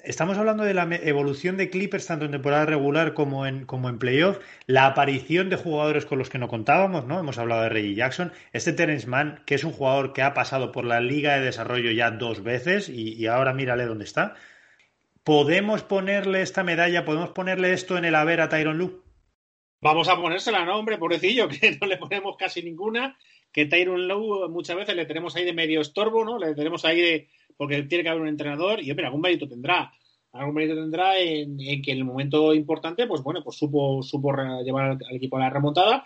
Estamos hablando de la evolución de Clippers tanto en temporada regular como en, como en playoff, la aparición de jugadores con los que no contábamos, ¿no? Hemos hablado de Reggie Jackson, este Terence Mann, que es un jugador que ha pasado por la Liga de Desarrollo ya dos veces y, ahora mírale dónde está. ¿Podemos ponerle esta medalla, podemos ponerle esto en el haber a Tyron Lu? Vamos a ponérsela, ¿no, hombre? Pobrecillo, que no le ponemos casi ninguna. Que Tyron Lu muchas veces le tenemos ahí de medio estorbo, ¿no? Le tenemos ahí de. Porque tiene que haber un entrenador y, hombre, algún mérito tendrá. Algún mérito tendrá en, que en el momento importante, pues bueno, pues supo, supo llevar al, equipo a la remontada.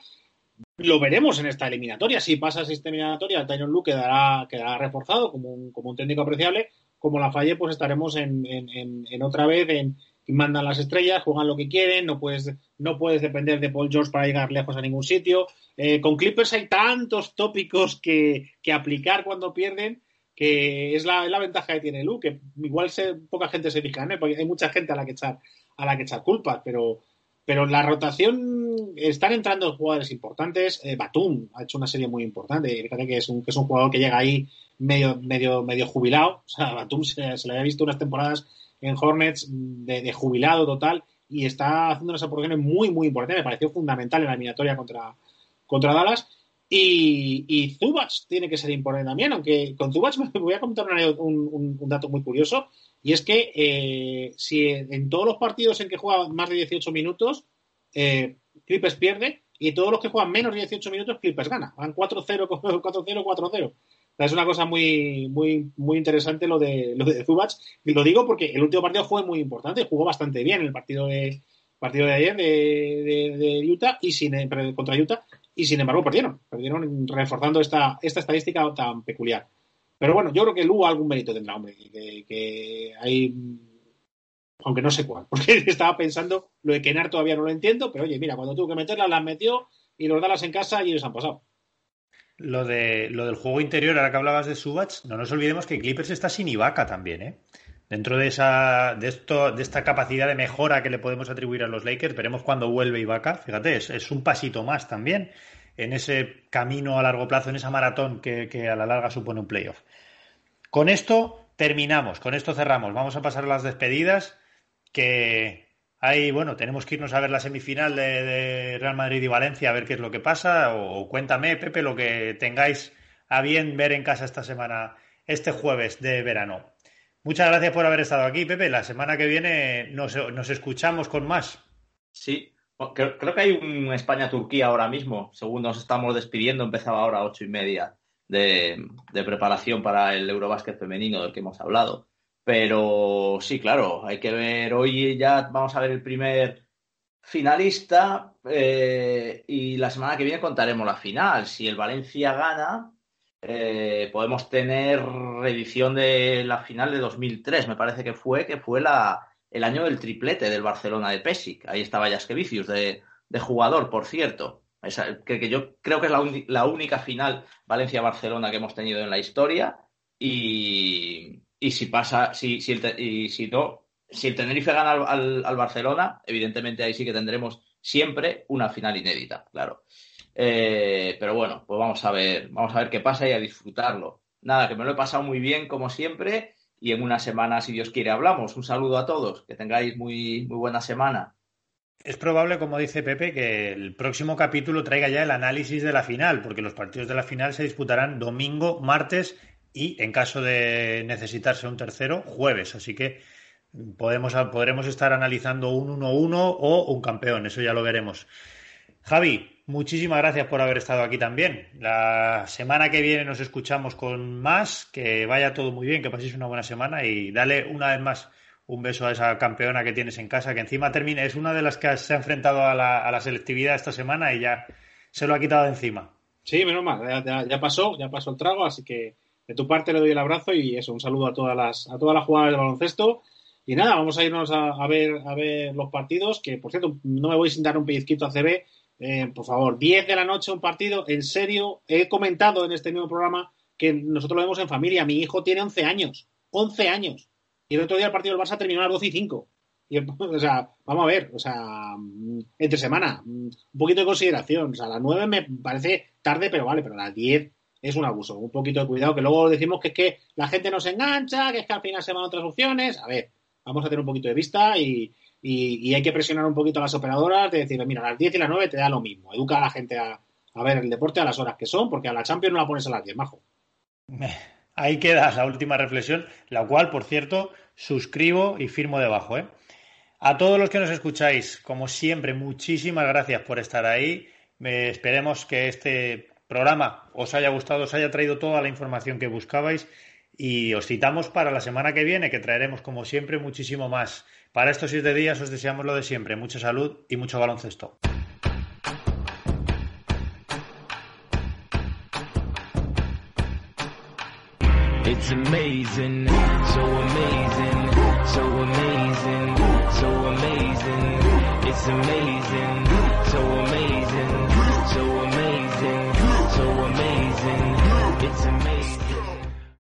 Lo veremos en esta eliminatoria. Si pasa esta eliminatoria, Tyron Lu quedará, quedará reforzado como un, como un técnico apreciable como la falle, pues estaremos en, en, otra vez en mandan las estrellas, juegan lo que quieren, no puedes, no puedes depender de Paul George para llegar lejos a ningún sitio. Eh, con Clippers hay tantos tópicos que, que, aplicar cuando pierden que es la, la ventaja que tiene Lu, que igual se, poca gente se fija en él, porque hay mucha gente a la que echar, a la que echar culpas, pero, pero la rotación están entrando jugadores importantes. Eh, Batum ha hecho una serie muy importante. Fíjate que es un, que es un jugador que llega ahí medio, medio, medio jubilado. O sea, Batum se, le había visto unas temporadas en Hornets de, jubilado total y está haciendo unas aportaciones muy, muy importantes. Me pareció fundamental en la eliminatoria contra, contra Dallas. Y, y Zubac tiene que ser importante también, aunque con Zubac me voy a contar un, un, dato muy curioso, y es que eh, si en todos los partidos en que juega más de 18 minutos, eh, Clippers pierde, y todos los que juegan menos de 18 minutos, Clippers gana. Van 4-0, 4-0, 4-0 es una cosa muy, muy, muy interesante lo de, lo de Zubac. Y lo digo porque el último partido fue muy importante, jugó bastante bien el partido de, partido de ayer de, Utah y sin, contra Utah y sin embargo perdieron, perdieron reforzando esta, esta estadística tan peculiar. Pero bueno, yo creo que Lu algún mérito tendrá, hombre, que, que hay, aunque no sé cuál, porque estaba pensando, lo de Kenar todavía no lo entiendo, pero oye, mira, cuando tuvo que meterla, las metió y los Dallas en casa y ellos han pasado lo, de, lo del juego interior, ahora que hablabas de Subats, no nos olvidemos que Clippers está sin Ibaka también, ¿eh? Dentro de esa, de esto, de esta capacidad de mejora que le podemos atribuir a los Lakers, veremos cuando vuelve Ibaka. Fíjate, es, un pasito más también en ese camino a largo plazo, en esa maratón que, que a la larga supone un playoff. Con esto terminamos, con esto cerramos. Vamos a pasar a las despedidas que Ahí, bueno, tenemos que irnos a ver la semifinal de, Real Madrid y Valencia a ver qué es lo que pasa. O, cuéntame, Pepe, lo que tengáis a bien ver en casa esta semana, este jueves de verano. Muchas gracias por haber estado aquí, Pepe. La semana que viene nos, escuchamos con más. Sí, creo, que hay un España-Turquía ahora mismo. Según nos estamos despidiendo, empezaba ahora a ocho y media de, preparación para el Eurobásquet femenino del que hemos hablado. Pero sí, claro, hay que ver, hoy ya vamos a ver el primer finalista eh, y la semana que viene contaremos la final. Si el Valencia gana, eh, podemos tener reedición de la final de 2003, me parece que fue, que fue la, el año del triplete del Barcelona de Pesic. Ahí estaba Jaskevicius de, de jugador, por cierto. que, que, yo creo que es la, la única final Valencia-Barcelona que hemos tenido en la historia. Y, y si pasa, si, si el, y si no, si el Tenerife gana al, al, Barcelona, evidentemente ahí sí que tendremos siempre una final inédita, claro. Eh, pero bueno, pues vamos a ver, vamos a ver qué pasa y a disfrutarlo. Nada, que me lo he pasado muy bien como siempre y en una semana, si Dios quiere, hablamos. Un saludo a todos, que tengáis muy, muy buena semana. Es probable, como dice Pepe, que el próximo capítulo traiga ya el análisis de la final, porque los partidos de la final se disputarán domingo, martes y en caso de necesitarse un tercero, jueves. Así que podemos, podremos estar analizando un 1-1 o un campeón, eso ya lo veremos. Javi, muchísimas gracias por haber estado aquí también. La semana que viene nos escuchamos con más. Que vaya todo muy bien, que paséis una buena semana y dale una vez más un beso a esa campeona que tienes en casa, que encima termina, es una de las que se ha enfrentado a la, a selectividad esta semana y ya se lo ha quitado de encima. Sí, menos mal, ya, pasó, ya pasó el trago, así que de tu parte le doy el abrazo y eso, un saludo a todas las, a todas las jugadoras de baloncesto. Y nada, vamos a irnos a, ver, a ver los partidos, que por cierto, no me voy sin dar un pellizquito a CB. Eh, por favor, 10 de la noche un partido, en serio, he comentado en este mismo programa que nosotros lo vemos en familia. Mi hijo tiene 11 años, 11 años. Y el otro día el partido del Barça terminó a las 12 y 5. Y, o sea, vamos a ver, o sea, mm, entre semana, mm, un poquito de consideración. O sea, a las 9 me parece tarde, pero vale, pero a las 10 es un abuso. Un poquito de cuidado, que luego decimos que es que la gente nos engancha, que es que al final se van otras opciones. A ver, vamos a tener un poquito de vista y, y, hay que presionar un poquito a las operadoras de decir, mira, a las 10 y las 9 te da lo mismo. Educa a la gente a, ver el deporte a las horas que son, porque a la Champions no la pones a las 10, majo. Ahí queda la última reflexión, la cual, por cierto, suscribo y firmo debajo. ¿eh? A todos los que nos escucháis, como siempre, muchísimas gracias por estar ahí. esperemos que este programa os haya gustado, os haya traído toda la información que buscabais y os citamos para la semana que viene, que traeremos, como siempre, muchísimo más. Para estos siete días os deseamos lo de siempre, mucha salud y mucho baloncesto.